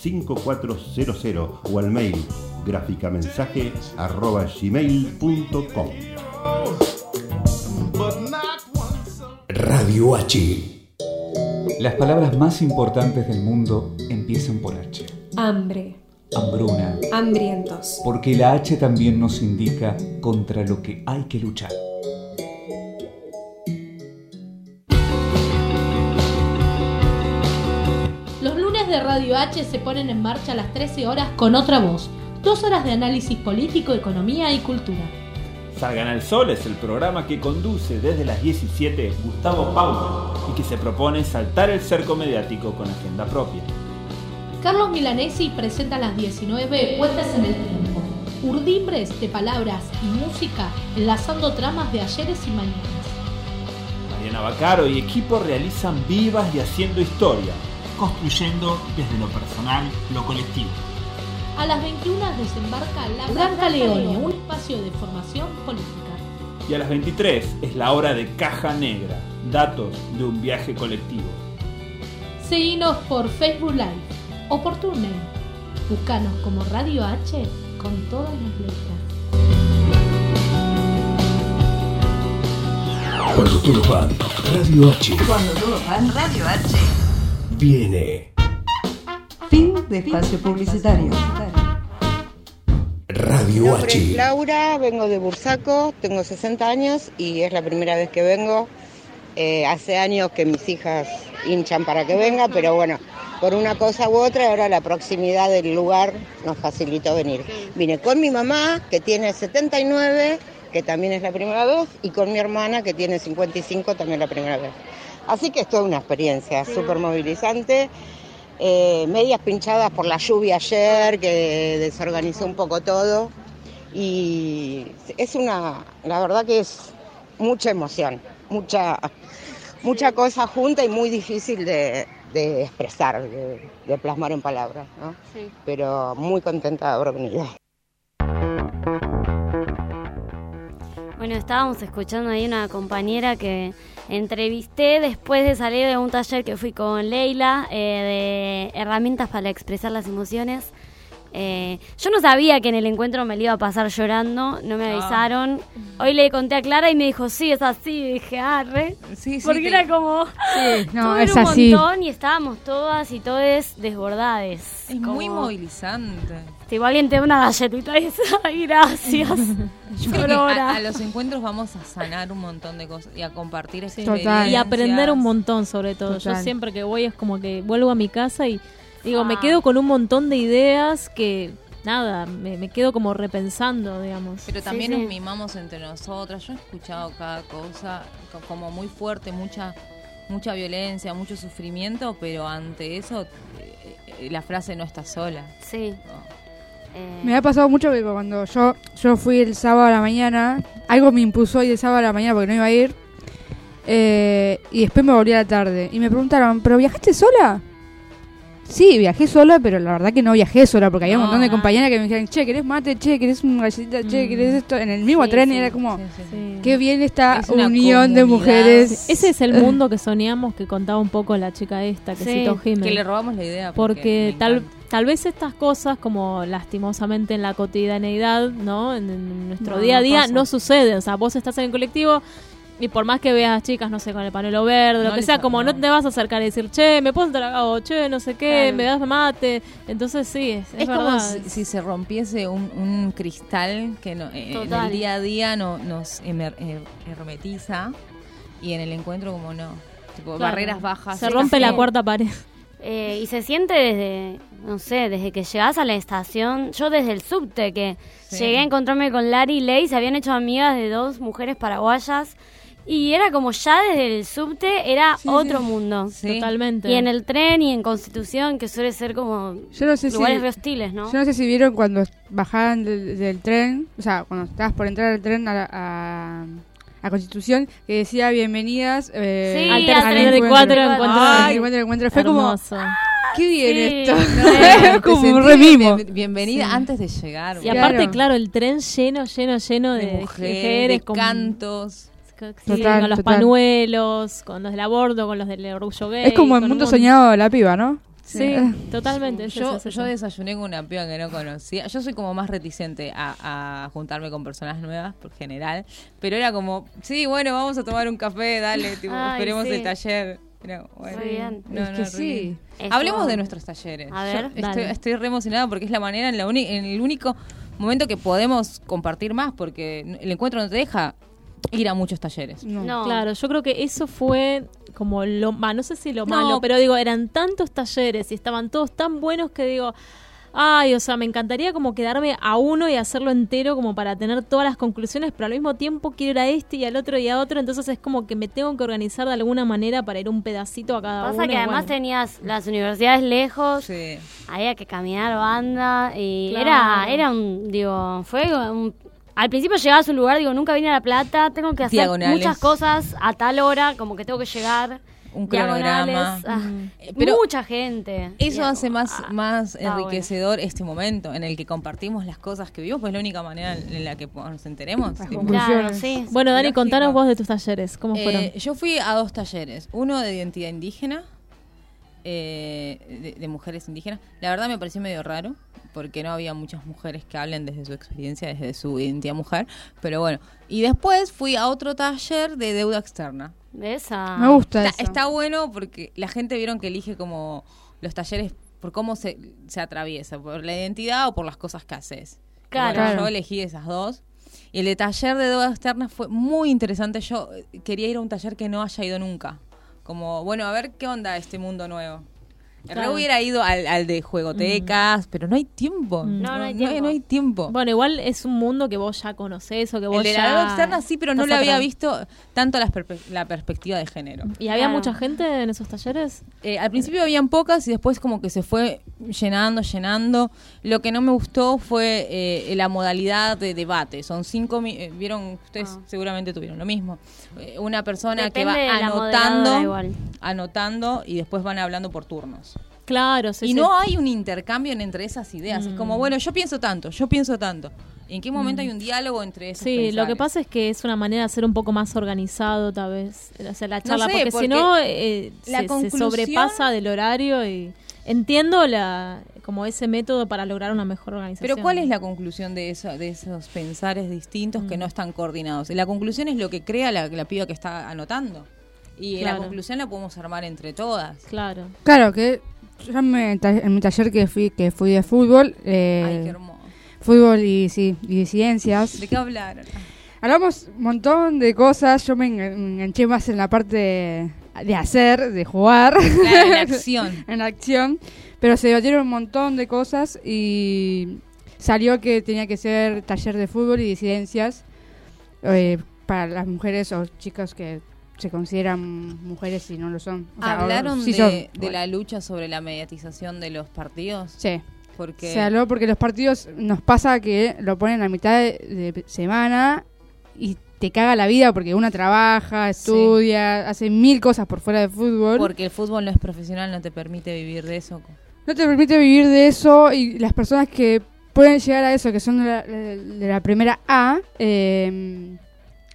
4923-5400 o al mail gráficamensaje.gmail.com Radio H. Las palabras más importantes del mundo empiezan por H. Hambre, Hambruna. hambrientos. Porque la H también nos indica contra lo que hay que luchar. Lunes de Radio H se ponen en marcha a las 13 horas con otra voz. Dos horas de análisis político, economía y cultura. Salgan al Sol es el programa que conduce desde las 17 Gustavo Paulo y que se propone saltar el cerco mediático con agenda propia. Carlos Milanesi presenta a las 19 Puentes en el Tiempo. Urdimbres de palabras y música enlazando tramas de ayeres y mañanas. Mariana Bacaro y equipo realizan vivas y haciendo historia, construyendo desde lo personal lo colectivo. A las 21 desembarca La Branca Leone, un espacio de formación política. Y a las 23 es la hora de Caja Negra, datos de un viaje colectivo. Seguinos por Facebook Live o por TuneIn. Búscanos como Radio H con todas las letras. Cuando todos van, Radio H Cuando todos van, Radio H. viene. Fin de espacio publicitario. Mi Radio nombre es H. Laura, vengo de Bursaco, tengo 60 años y es la primera vez que vengo. Eh, hace años que mis hijas hinchan para que venga, pero bueno, por una cosa u otra, ahora la proximidad del lugar nos facilitó venir. Vine con mi mamá, que tiene 79, que también es la primera vez, y con mi hermana, que tiene 55, también la primera vez. Así que es toda una experiencia súper movilizante. Eh, medias pinchadas por la lluvia ayer, que desorganizó un poco todo. Y es una, la verdad que es mucha emoción, mucha, mucha cosa junta y muy difícil de, de expresar, de, de plasmar en palabras, ¿no? Pero muy contenta de haber venido. Bueno, estábamos escuchando ahí una compañera que entrevisté después de salir de un taller que fui con Leila eh, de herramientas para expresar las emociones. Eh, yo no sabía que en el encuentro me lo iba a pasar llorando, no me avisaron. Hoy le conté a Clara y me dijo, sí, es así. Y dije, ah, re. Sí, sí, Porque te- era como... Sí, no, es un así. montón y estábamos todas y todas desbordades. Es muy movilizante. Tipo, alguien te da una galletita y dice, ay, gracias. Yo creo que a, a los encuentros vamos a sanar un montón de cosas y a compartir experiencias. Y aprender un montón sobre todo. Yo Total. siempre que voy es como que vuelvo a mi casa y digo, me quedo con un montón de ideas que, nada, me, me quedo como repensando, digamos. Pero también nos mimamos entre nosotras. Yo he escuchado cada cosa co- como muy fuerte, mucha mucha violencia, mucho sufrimiento, pero ante eso eh, eh, la frase no está sola. Sí. Me ha pasado mucho que cuando yo, yo fui el sábado a la mañana, algo me impuso ir el sábado a la mañana porque no iba a ir, eh, y después me volví a la tarde. Y me preguntaron, ¿pero viajaste sola? Sí, viajé sola, pero la verdad que no viajé sola, porque había un montón de compañeras que me dijeron, che, ¿querés mate? Che, ¿querés una galletita? Che, ¿querés esto? En el mismo Sí, tren sí, y era como, sí. qué bien esta Es unión de mujeres. Ese es el mundo que soñamos que contaba un poco la chica esta, que citó Jiménez. que le robamos la idea porque tal, tal vez estas cosas, como lastimosamente en la cotidianeidad, ¿no? En, en nuestro No, día a día, no suceden. O sea, vos estás en el colectivo y por más que veas chicas, no sé, con el pañuelo verde, lo No que les sea, como no. te vas a acercar y decir, che, me puedo entrar acá, o che, no sé qué, Claro. me das mate. Entonces sí, es, es Es como verdad. si, si se rompiese un, un cristal que no- eh, en el día a día no, nos emer- eh, hermetiza y en el encuentro como no. Tipo, Claro. barreras bajas. Se rompe la cuarta pared. Eh, y se siente desde, no sé, desde que llegás a la estación, yo desde el subte, que Sí. llegué a encontrarme con Lari y Ley, se habían hecho amigas de dos mujeres paraguayas, y era como ya desde el subte, era otro mundo. Totalmente. Y en el tren y en Constitución, que suele ser como Yo no sé si- lugares re hostiles, ¿no? Yo no sé si vieron cuando bajaban del, del tren, o sea, cuando estabas por entrar al tren a, a, a Constitución, que decía bienvenidas eh, Sí, Al tercer tren- encuentro, encuentro. Encuentro, encuentro. Fue como, Hermoso. qué bien Sí, esto. Te como un sentís re mimo. bien- bienvenida Sí. antes de llegar. Y aparte, claro, el tren lleno, lleno, lleno de, de mujeres, de con- cantos. Sí, Total, con los total. pañuelos, con los del aborto, con los del orgullo gay. Es como el mundo soñado de la piba, ¿no? Sí, totalmente. Yo, desayuné con una piba que no conocía. Yo soy como más reticente a, a juntarme con personas nuevas, por general. Pero era como, sí, bueno, vamos a tomar un café, dale, tipo, Ay, esperemos sí. el taller. Bueno, bien. no, Es no, que sí. Esto- Hablemos de nuestros talleres. A Yo ver, estoy, re emocionada porque es la manera, en, la uni- en el único momento que podemos compartir más, porque el encuentro no te deja ir a muchos talleres. No. Claro, yo creo que eso fue como lo ma- no sé si lo No. malo, pero digo, eran tantos talleres y estaban todos tan buenos que digo, ay, o sea, me encantaría como quedarme a uno y hacerlo entero como para tener todas las conclusiones, pero al mismo tiempo quiero ir a este y al otro y a otro, entonces es como que me tengo que organizar de alguna manera para ir un pedacito a cada uno. Pasa que además bueno. tenías las universidades lejos, Sí. había que caminar banda y Claro. era era un digo, fue un al principio llegabas a un lugar, digo, nunca vine a La Plata, tengo que hacer Diagonales. muchas cosas a tal hora, como que tengo que llegar. Un diagonales, cronograma. ah, Mm. Eh, pero mucha gente. Eso hace como, más, ah, más enriquecedor este momento en el que compartimos las cosas que vivimos, pues es la única manera en la que nos enteremos. Claro, sí. Bueno, Dani, contanos vos de tus talleres, ¿cómo Eh, fueron? yo fui a dos talleres, uno de identidad indígena, eh, de, de mujeres indígenas. La verdad me pareció medio raro, porque no había muchas mujeres que hablen desde su experiencia, desde su identidad mujer, pero bueno. Y después fui a otro taller de deuda externa. Esa. Me gusta Está, eso. está bueno porque la gente vieron que elige como los talleres por cómo se, se atraviesa, por la identidad o por las cosas que haces. Claro. bueno, yo elegí esas dos. Y el de taller de deuda externa fue muy interesante. Yo eh, quería ir a un taller que no haya ido nunca. Como, bueno, a ver qué onda este mundo nuevo. Re Claro. hubiera ido al, al de juegotecas, pero no hay tiempo. Mm. No, no hay tiempo. no hay tiempo. Bueno, igual es un mundo que vos ya conocés o que vos el de ya... la externa sí, pero no lo había visto tanto las perpe- la perspectiva de género. ¿Y había Claro. mucha gente en esos talleres? Eh, al principio habían pocas y después como que se fue llenando, llenando. Lo que no me gustó fue eh, la modalidad de debate. Son cinco, eh, vieron, ustedes Ah. seguramente tuvieron lo mismo. Eh, una persona que va anotando, igual. anotando y después van hablando por turnos. Claro, sí, y sí. no hay un intercambio en- entre esas ideas. Es Mm. como, bueno, yo pienso tanto, yo pienso tanto. ¿En qué momento hay un diálogo entre esos Sí, lo que pasa es que es una manera de ser un poco más organizado, tal vez, hacer la charla, sé, porque, porque si no, eh, la se, se conclusión- sobrepasa del horario y entiendo la como ese método para lograr una mejor organización. Pero ¿cuál es la conclusión de, eso, de esos pensares distintos Mm. que no están coordinados? Y la conclusión es lo que crea la, la piba que está anotando. Y Claro. la conclusión la podemos armar entre todas. Claro. Claro, que yo en mi, ta- en mi taller que fui, que fui de fútbol, eh, Ay, qué hermoso. fútbol y, sí, y ciencias, ¿De qué hablar? hablamos un montón de cosas, yo me engan- me enganché más en la parte de, hacer, de jugar. Claro, en acción. en acción, pero se debatieron un montón de cosas y salió que tenía que ser taller de fútbol y disidencias eh, para las mujeres o chicas que se consideran mujeres y no lo son. O sea, ¿Hablaron sí de, son. de la lucha sobre la mediatización de los partidos? Sí. Porque Se habló porque los partidos nos pasa que lo ponen a mitad de, de semana y te caga la vida porque una trabaja, estudia, hace mil cosas por fuera de fútbol. porque el fútbol no es profesional, no te permite vivir de eso. no te permite vivir de eso y las personas que pueden llegar a eso, que son de la, de la primera A, eh,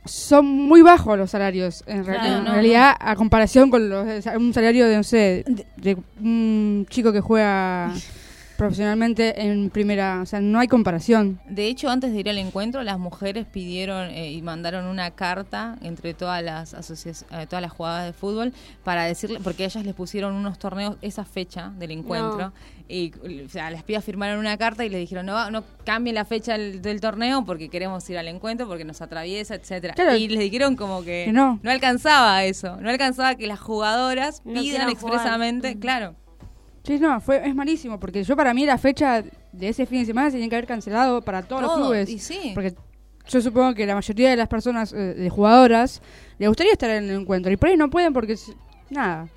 son muy bajos los salarios, en, real- Claro, en no, realidad, a comparación con los, un salario de, no sé, de, de un chico que juega profesionalmente en primera, o sea, no hay comparación. De hecho, antes de ir al encuentro, las mujeres pidieron eh, y mandaron una carta entre todas las eh, todas las jugadoras de fútbol para decirle, porque ellas les pusieron unos torneos esa fecha del encuentro. Y o sea, las pibas firmaron una carta y le dijeron, no, no cambien la fecha del, del torneo porque queremos ir al encuentro, porque nos atraviesa, etcétera Claro. Y les dijeron como que, Que no. alcanzaba eso, no alcanzaba que las jugadoras No pidan jugar. expresamente, claro. Sí, no, fue, es malísimo, porque yo para mí la fecha de ese fin de semana se tenía que haber cancelado para todos los clubes. y sí. Porque yo supongo que la mayoría de las personas, eh, de jugadoras, les gustaría estar en el encuentro. Y por ahí no pueden porque, nada.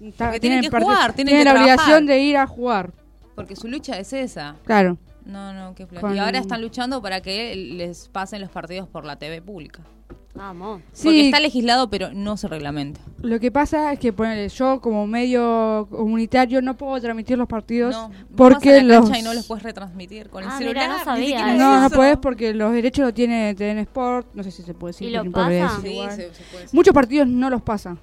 Está- Porque tienen que parte- jugar, tienen tienen que la obligación de ir a jugar. Porque su lucha es esa. Claro. No, no, qué. Con- Y ahora están luchando para que les pasen los partidos por la TV pública. Vamos. Porque Sí. está legislado, pero no se reglamenta. Lo que pasa es que ponele, yo como medio comunitario no puedo transmitir los partidos No, porque vas a la los... y no los puedes retransmitir con el Ah, celular. mira, no sabía No, no porque los derechos lo tiene TN Sport, no sé si se puede decir. Sí, se- se puede. Muchos partidos no los pasa.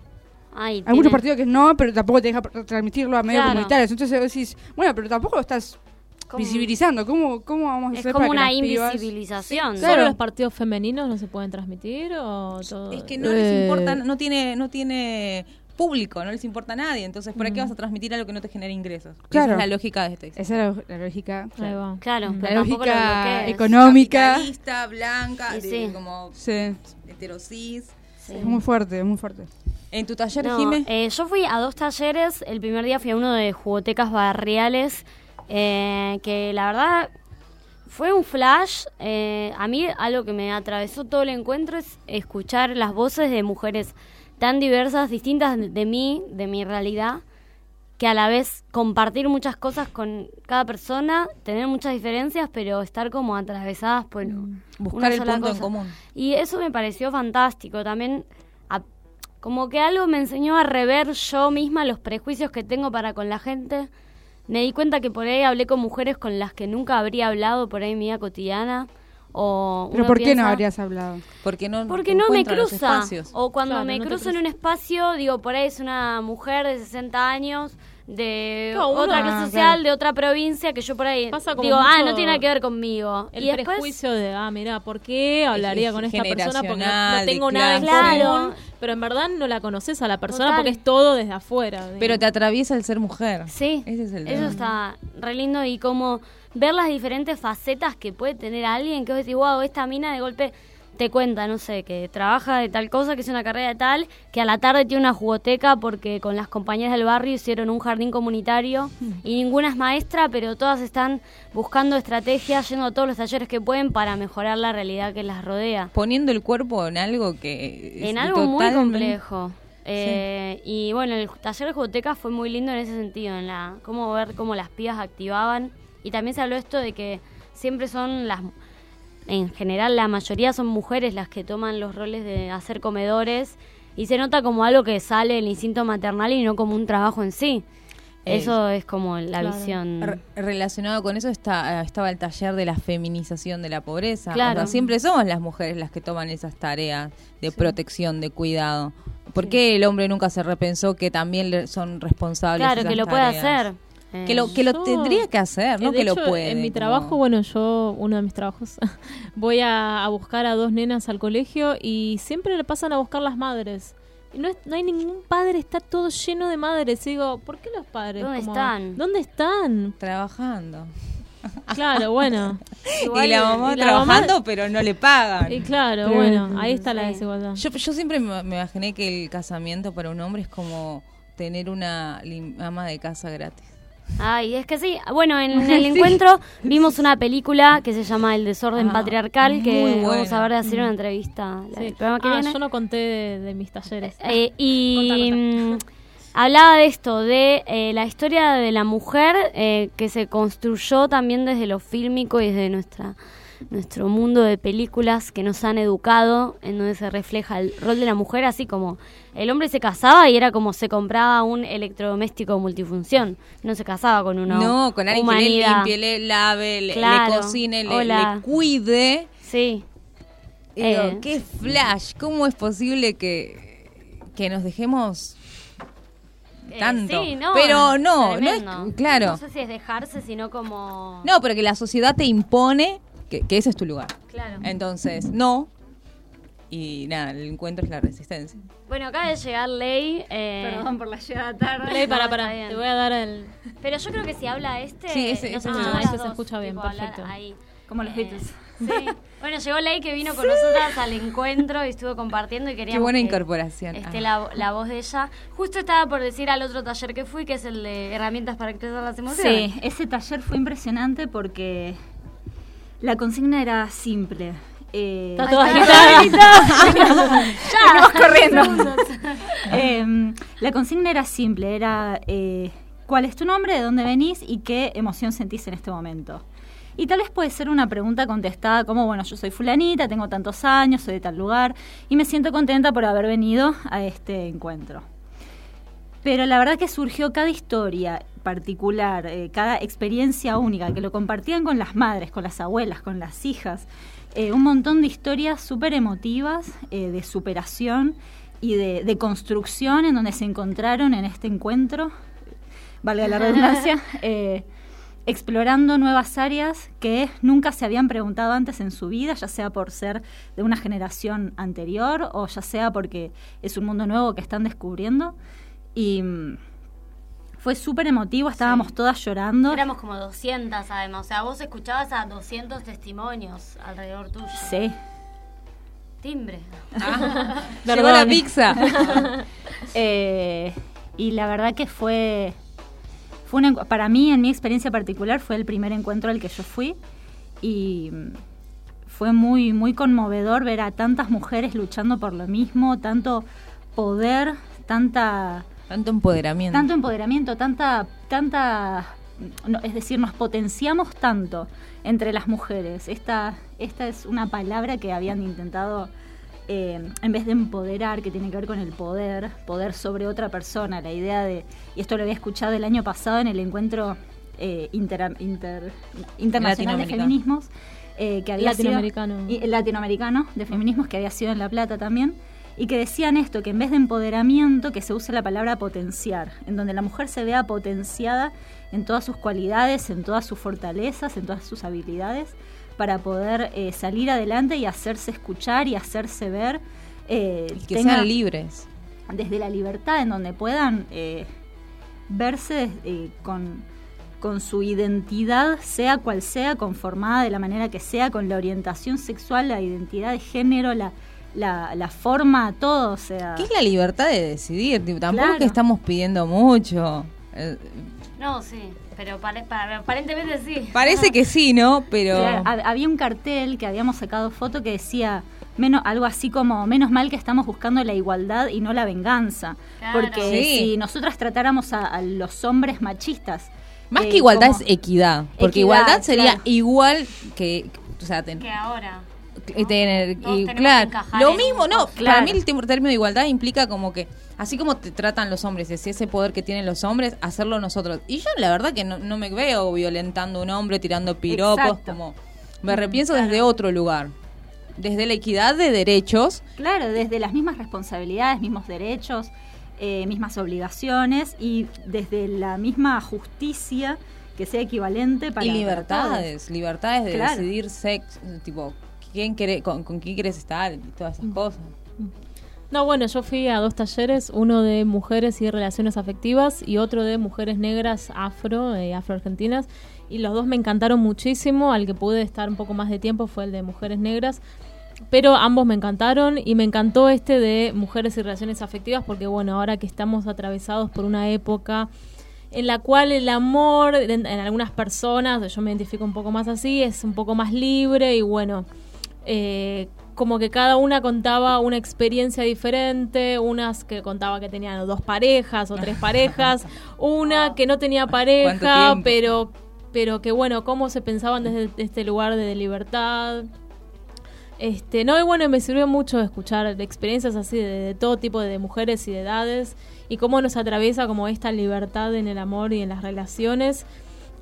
Ay, Hay tiene- muchos partidos que no, pero tampoco te deja transmitirlo a medios Claro. comunitarios. Entonces decís, bueno, pero tampoco lo estás Como- visibilizando. ¿Cómo, ¿Cómo vamos a Es hacer como para que una pibas- invisibilización. Claro. ¿Solo los partidos femeninos no se pueden transmitir o todo? Es que no les Eh. importa, no tiene, no tiene público, no les importa a nadie. Entonces, ¿para Mm. qué vas a transmitir algo que no te genera ingresos? Claro. Esa es la lógica de este. Esa es la, la lógica. Va. Claro, La pero tampoco lo lógica bloquees. económica. Capitalista, blanca, de- sí. como Sí, heterosis. es muy fuerte, es muy fuerte. En tu taller, No, Jime, eh, yo fui a dos talleres. El primer día fui a uno de jugotecas barriales, eh, que la verdad fue un flash. Eh, a mí algo que me atravesó todo el encuentro es escuchar las voces de mujeres tan diversas, distintas de- mí, de mi realidad, que a la vez compartir muchas cosas con cada persona, tener muchas diferencias, pero estar como atravesadas por una buscar el sola punto en común. Y eso me pareció fantástico. También, a- como que algo me enseñó a rever yo misma los prejuicios que tengo para con la gente. Me di cuenta que por ahí hablé con mujeres con las que nunca habría hablado por ahí en mi vida cotidiana. O Pero ¿por qué no habrías hablado? porque no Porque no me cruza. O cuando Claro, me no cruzo en un espacio, digo, por ahí es una mujer de 60 años, de Claro, uno- otra Ah, clase claro. social, de otra provincia, que yo por ahí Pasa como digo, ah, no tiene nada que ver conmigo. El y después, prejuicio de, ah, mira, ¿por qué hablaría Es con esta persona? Porque no, tengo nada en clase. común. Pero en verdad no la conoces a la persona Total. porque es todo desde afuera. Pero te atraviesa el ser mujer. Sí, Ese es el eso tema. está re lindo y como ver las diferentes facetas que puede tener alguien, que vos decís, wow, esta mina de golpe te cuenta, no sé, que trabaja de tal cosa, que es una carrera de tal, que a la tarde tiene una jugoteca porque con las compañeras del barrio hicieron un jardín comunitario y ninguna es maestra, pero todas están buscando estrategias, yendo a todos los talleres que pueden para mejorar la realidad que las rodea. Poniendo el cuerpo en algo que... es En algo muy complejo. Eh, Y bueno, el taller de jugoteca fue muy lindo en ese sentido, en la cómo ver cómo las pibas activaban. Y también se habló esto de que siempre son las, en general la mayoría son mujeres las que toman los roles de hacer comedores y se nota como algo que sale del instinto maternal y no como un trabajo en sí. Eh, Eso es como la claro. visión. Re- relacionado con eso está, estaba el taller de la feminización de la pobreza. Claro. O sea, siempre somos las mujeres las que toman esas tareas de protección, de cuidado. ¿Por qué el hombre nunca se repensó que también le- son responsables? Claro, esas que lo puede hacer. Que lo, que lo tendría que hacer, no Eh, de que lo puede. En mi como- trabajo, bueno, yo, uno de mis trabajos, voy a, a buscar a dos nenas al colegio y siempre le pasan a buscar las madres. Y no, es- no hay ningún padre, está todo lleno de madres. Y digo, ¿por qué los padres? ¿Dónde como, están? ¿Dónde están? Trabajando. Claro, bueno. y la mamá y la trabajando, mamá- pero no le pagan. Y claro, Pero- bueno, ahí está la desigualdad. Yo, yo siempre me, me imaginé que el casamiento para un hombre es como tener una ama de casa gratis. Ay, es que sí. Bueno, en el encuentro vimos una película que se llama El desorden Ah, patriarcal, que vamos a ver de hacer una entrevista la- Sí. el programa que Ah, viene. yo no conté de, de mis talleres. Eh, y Contá, mm, hablaba de esto, de eh, la historia de la mujer eh, que se construyó también desde lo fílmico y desde nuestra nuestro mundo de películas que nos han educado, en donde se refleja el rol de la mujer, así como el hombre se casaba y era como se compraba un electrodoméstico multifunción, no se casaba con una No, con alguien que le limpie, le lave, le, cocine, le, le cuide. Sí. Y digo, Eh, qué flash, ¿cómo es posible que, que nos dejemos Eh, tanto? sí, no, pero no, no es, claro. No sé si es dejarse, sino como... No, pero que la sociedad te impone que, que ese es tu lugar. Claro. Entonces, no. Y nada, el encuentro es la resistencia. Bueno, acaba de llegar Ley. Eh... Perdón por la llegada tarde. Ley, para, para, te voy a dar el... Pero yo creo que si habla este... Sí, ese- ese se- ese escucha bien, perfecto. ahí. Como los Eh, Beatles. Sí. Bueno, llegó Ley que vino con nosotras al encuentro y estuvo compartiendo y queríamos Qué buena que incorporación. esté Ah. la, la voz de ella. Justo estaba por decir al otro taller que fui, que es el de herramientas para expresar las emociones. Sí, ese taller fue impresionante porque la consigna era simple. Eh, Está toda. Ya, corriendo. Eh, la consigna era simple, era eh, cuál es tu nombre, de dónde venís y qué emoción sentís en este momento. Y tal vez puede ser una pregunta contestada como, bueno, yo soy fulanita, tengo tantos años, soy de tal lugar y me siento contenta por haber venido a este encuentro. Pero la verdad que surgió cada historia particular, eh, cada experiencia única, que lo compartían con las madres, con las abuelas, con las hijas. eh, un montón de historias súper emotivas, eh, de superación y de, de construcción en donde se encontraron en este encuentro, valga la redundancia, explorando nuevas áreas que nunca se habían preguntado antes en su vida, ya sea por ser de una generación anterior o ya sea porque es un mundo nuevo que están descubriendo. Y mm, fue súper emotivo, estábamos todas llorando. Éramos como 200 además, o sea, vos escuchabas a 200 testimonios alrededor tuyo. Sí. Timbre. Llegó la pizza. Eh, y la verdad que fue, fue un encu- para mí, en mi experiencia particular, fue el primer encuentro al que yo fui y mm, fue muy, muy conmovedor ver a tantas mujeres luchando por lo mismo, tanto poder, tanta... Tanto empoderamiento. Tanto empoderamiento, tanta, tanta, no, es decir, nos potenciamos tanto entre las mujeres. Esta, esta es una palabra que habían intentado, eh, en vez de empoderar, que tiene que ver con el poder, poder sobre otra persona, la idea de, y esto lo había escuchado el año pasado en el encuentro eh, inter- inter- internacional de feminismos, eh, que había sido- y- latinoamericano de feminismos que había sido en La Plata también y que decían esto, que en vez de empoderamiento, que se use la palabra potenciar, en donde la mujer se vea potenciada en todas sus cualidades, en todas sus fortalezas, en todas sus habilidades, para poder eh, salir adelante y hacerse escuchar y hacerse ver. eh, que tenga- sean libres. Desde la libertad, en donde puedan eh, verse eh, con, con su identidad, sea cual sea, conformada de la manera que sea, con la orientación sexual, la identidad de género, la, la, la forma, todo, o sea... ¿Qué es la libertad de decidir? Tipo, tampoco es que estamos pidiendo mucho. Eh, No, sí, pero pare- para- aparentemente sí. parece que sí, ¿no? Pero... Claro, había un cartel que habíamos sacado foto que decía menos algo así como menos mal que estamos buscando la igualdad y no la venganza Claro. porque Sí. si nosotras tratáramos a, a los hombres machistas Más eh, que igualdad como- es equidad. Porque Equidad, igualdad sería claro. igual que... O sea, ten- Que ahora. Tener y claro lo mismo no para mí el término de igualdad implica como que así como te tratan los hombres así ese poder que tienen los hombres hacerlo nosotros. Y yo la verdad que no, no me veo violentando a un hombre tirando piropos Exacto. como me repienso desde otro lugar. Desde la equidad de derechos. Claro, desde las mismas responsabilidades, mismos derechos, eh, mismas obligaciones y desde la misma justicia que sea equivalente para y libertades libertades de Claro. decidir sexo tipo quién con, con quién quieres estar y todas esas cosas. No, bueno, yo fui a dos talleres, uno de mujeres y relaciones afectivas y otro de mujeres negras afro, eh, afroargentinas, y los dos me encantaron muchísimo, al que pude estar un poco más de tiempo fue el de mujeres negras, pero ambos me encantaron y me encantó este de mujeres y relaciones afectivas porque bueno, ahora que estamos atravesados por una época en la cual el amor en, en algunas personas, yo me identifico un poco más así, es un poco más libre y bueno, eh, como que cada una contaba una experiencia diferente, unas que contaba que tenían dos parejas o tres parejas, una que no tenía pareja, pero pero que bueno, cómo se pensaban desde este lugar de libertad. Este, no, y bueno, me sirvió mucho escuchar experiencias así de, de todo tipo de mujeres y de edades y cómo nos atraviesa como esta libertad en el amor y en las relaciones.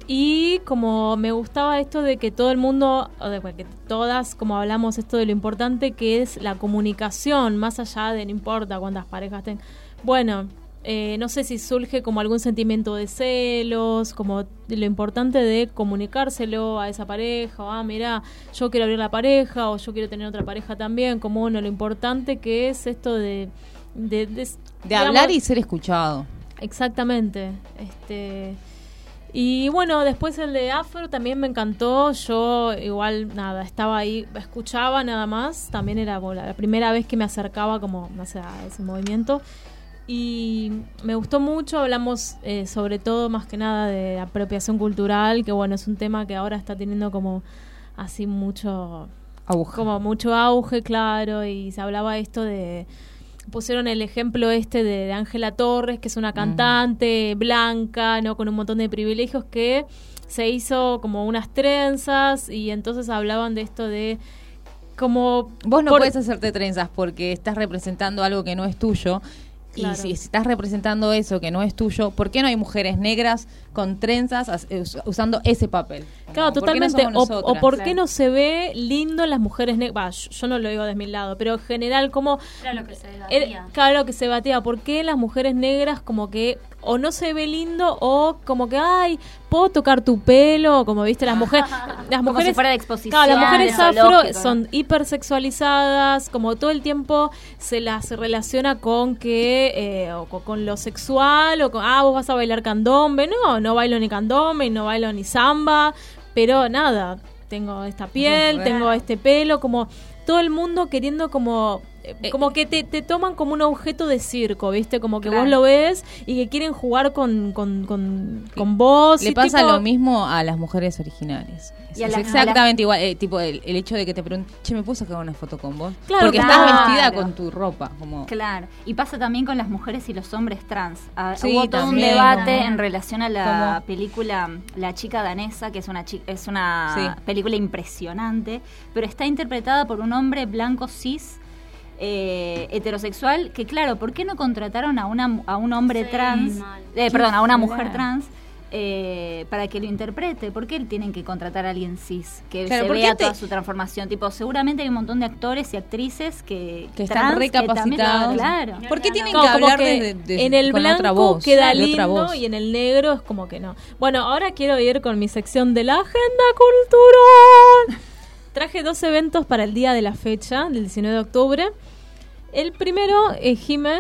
Y como me gustaba esto de que todo el mundo, o de que todas, como hablamos esto de lo importante que es la comunicación, más allá de no importa cuántas parejas tengan. Bueno, eh, no sé si surge como algún sentimiento de celos, como lo importante de comunicárselo a esa pareja, o, ah, mira, yo quiero abrir la pareja, o yo quiero tener otra pareja también, como uno, lo importante que es esto de... De, de, De hablar y ser escuchado. Exactamente. Este... Y bueno, después el de Afro también me encantó. Yo igual, nada, estaba ahí, escuchaba nada más. También era bueno, la primera vez que me acercaba como, no sé, a ese movimiento. Y me gustó mucho, hablamos eh, sobre todo más que nada de apropiación cultural, que bueno, es un tema que ahora está teniendo como así mucho... Auge. Como mucho auge, claro, y se hablaba esto de pusieron el ejemplo este de Ángela Torres, que es una cantante blanca, ¿no? Con un montón de privilegios que se hizo como unas trenzas y entonces hablaban de esto de como... Vos no por- puedes hacerte trenzas porque estás representando algo que no es tuyo. Claro. Y si estás representando eso que no es tuyo, ¿por qué no hay mujeres negras con trenzas as- us- usando ese papel? Claro, ¿por qué no totalmente. o, por qué no se ve lindo en las mujeres negras. yo no lo digo de mi lado, pero en general, como. Era lo que se Era- debatía. claro que se batea. ¿Por qué las mujeres negras, como que o no se ve lindo o como que, ay, puedo tocar tu pelo? Como viste, las mujeres. Las Como mujeres si fuera de exposición, Claro, las mujeres afro son hipersexualizadas, como todo el tiempo se las relaciona con que, eh, o co- con, lo sexual, o con, ah, vos vas a bailar candombe. No, no bailo ni candombe, y no bailo ni samba, pero nada, tengo esta piel, tengo este pelo, como todo el mundo queriendo como... eh, Como que te, te toman como un objeto de circo, ¿viste? Como que vos lo ves y que quieren jugar con, con, con, con vos. Le y pasa tipo- lo mismo a las mujeres originales. Y a es la- exactamente igual. eh, tipo, el, el hecho de que te pregunten, che, ¿me puedo sacar una foto con vos? Claro, Porque claro. estás vestida con tu ropa. Como, Claro, y pasa también con las mujeres y los hombres trans. Ah, Sí, hubo todo un debate en relación a la película La chica danesa, que es una chi- es una Sí. película impresionante, pero está interpretada por un hombre blanco cis eh, heterosexual, que claro, ¿por qué no contrataron a una a un hombre Sí, trans, eh, perdón, a una mujer trans? eh, para que lo interprete, ¿por qué tienen que contratar a alguien cis? Que Claro, se ¿por qué vea te- toda su transformación. Tipo, seguramente hay un montón de actores y actrices que, Que están que recapacitados. claro. ¿Por qué tienen que hablar que desde- desde- en el con blanco otra voz? queda de lindo otra voz? y en el negro es como que no. Bueno, ahora quiero ir con mi sección de la agenda cultural. Traje dos eventos para el día de la fecha, del 19 de octubre. El primero, eh, Jime.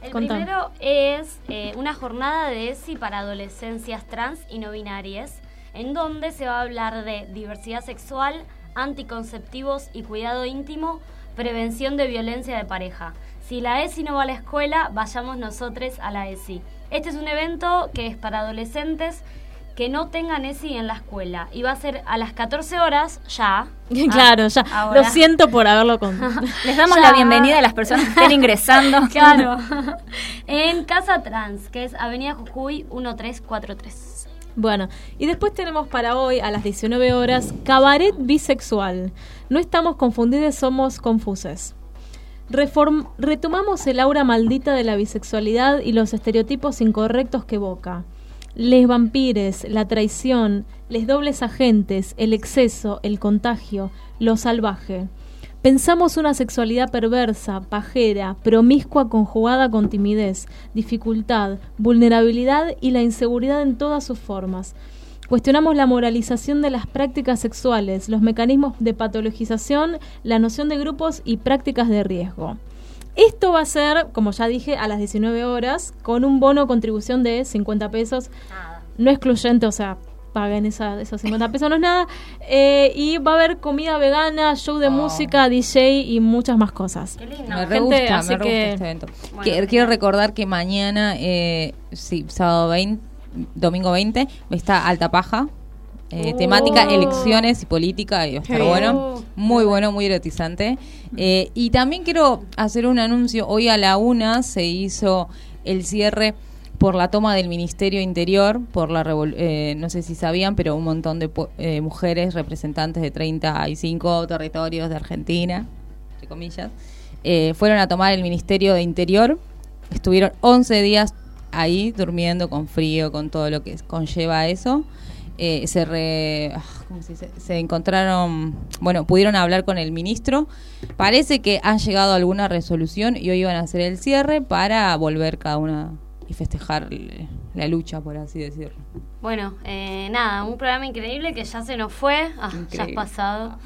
El primero es eh, una jornada de ESI para adolescencias trans y no binarias, en donde se va a hablar de diversidad sexual, anticonceptivos y cuidado íntimo, prevención de violencia de pareja. Si la ESI no va a la escuela, vayamos nosotros a la ESI. Este es un evento que es para adolescentes que no tengan ESI en la escuela y va a ser a las 14 horas ya. claro, ya. Ah, ahora. Lo siento por haberlo con. Les damos Ya. la bienvenida a las personas que estén ingresando. Claro. en Casa Trans, que es Avenida Jujuy 1343. Bueno, y después tenemos para hoy a las 19 horas Cabaret Bisexual. No estamos confundidos, somos confuses. Reform- retomamos el aura maldita de la bisexualidad y los estereotipos incorrectos que evoca. Les vampires, la traición, les dobles agentes, el exceso, el contagio, lo salvaje. Pensamos una sexualidad perversa, pajera, promiscua conjugada con timidez, dificultad, vulnerabilidad y la inseguridad en todas sus formas. Cuestionamos la moralización de las prácticas sexuales, los mecanismos de patologización, la noción de grupos y prácticas de riesgo. Esto va a ser, como ya dije, a las 19 horas, con un bono contribución de 50 pesos. No excluyente, o sea, paguen esa, esos 50 pesos, no es nada. Eh, y va a haber comida vegana, show de música, DJ y muchas más cosas. Me re gusta, así me re gusta que- este evento. Bueno, Que- quiero recordar que mañana, eh, sí, sábado 20, domingo 20, está Alta Paja. Eh, Oh. Temática elecciones y política, y bueno. Muy bueno, muy erotizante. Eh, y también quiero hacer un anuncio. Hoy a la una se hizo el cierre por la toma del Ministerio Interior, por la eh, no sé si sabían, pero un montón de eh, mujeres representantes de 35 territorios de Argentina, entre comillas, eh, fueron a tomar el Ministerio de Interior, estuvieron 11 días ahí durmiendo con frío, con todo lo que conlleva eso. Eh, se, re- ah, ¿cómo se dice? se encontraron, bueno, pudieron hablar con el ministro. Parece que han llegado a alguna resolución y hoy iban a hacer el cierre para volver cada una y festejar la lucha, por así decirlo. Bueno, eh, nada, un programa increíble que ya se nos fue, ah, ya es pasado.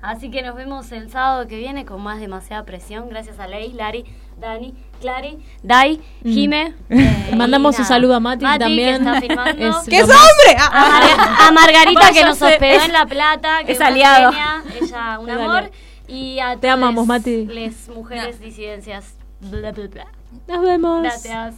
Así que nos vemos el sábado que viene con más demasiada presión. Gracias a Leis, Lari, Dani, Clary, Dai, Mm. Jime. Mandamos y un saludo a Mati, también. Que está filmando. Es ¡Que es lo más- hombre! A, Mar- a Margarita que nos hospedó Es- en La Plata. Que es aliado. genia, ella un Es amor. aliado. Y a Te amamos, Mati. las mujeres disidencias. Bla, bla, bla. Nos vemos. Gracias.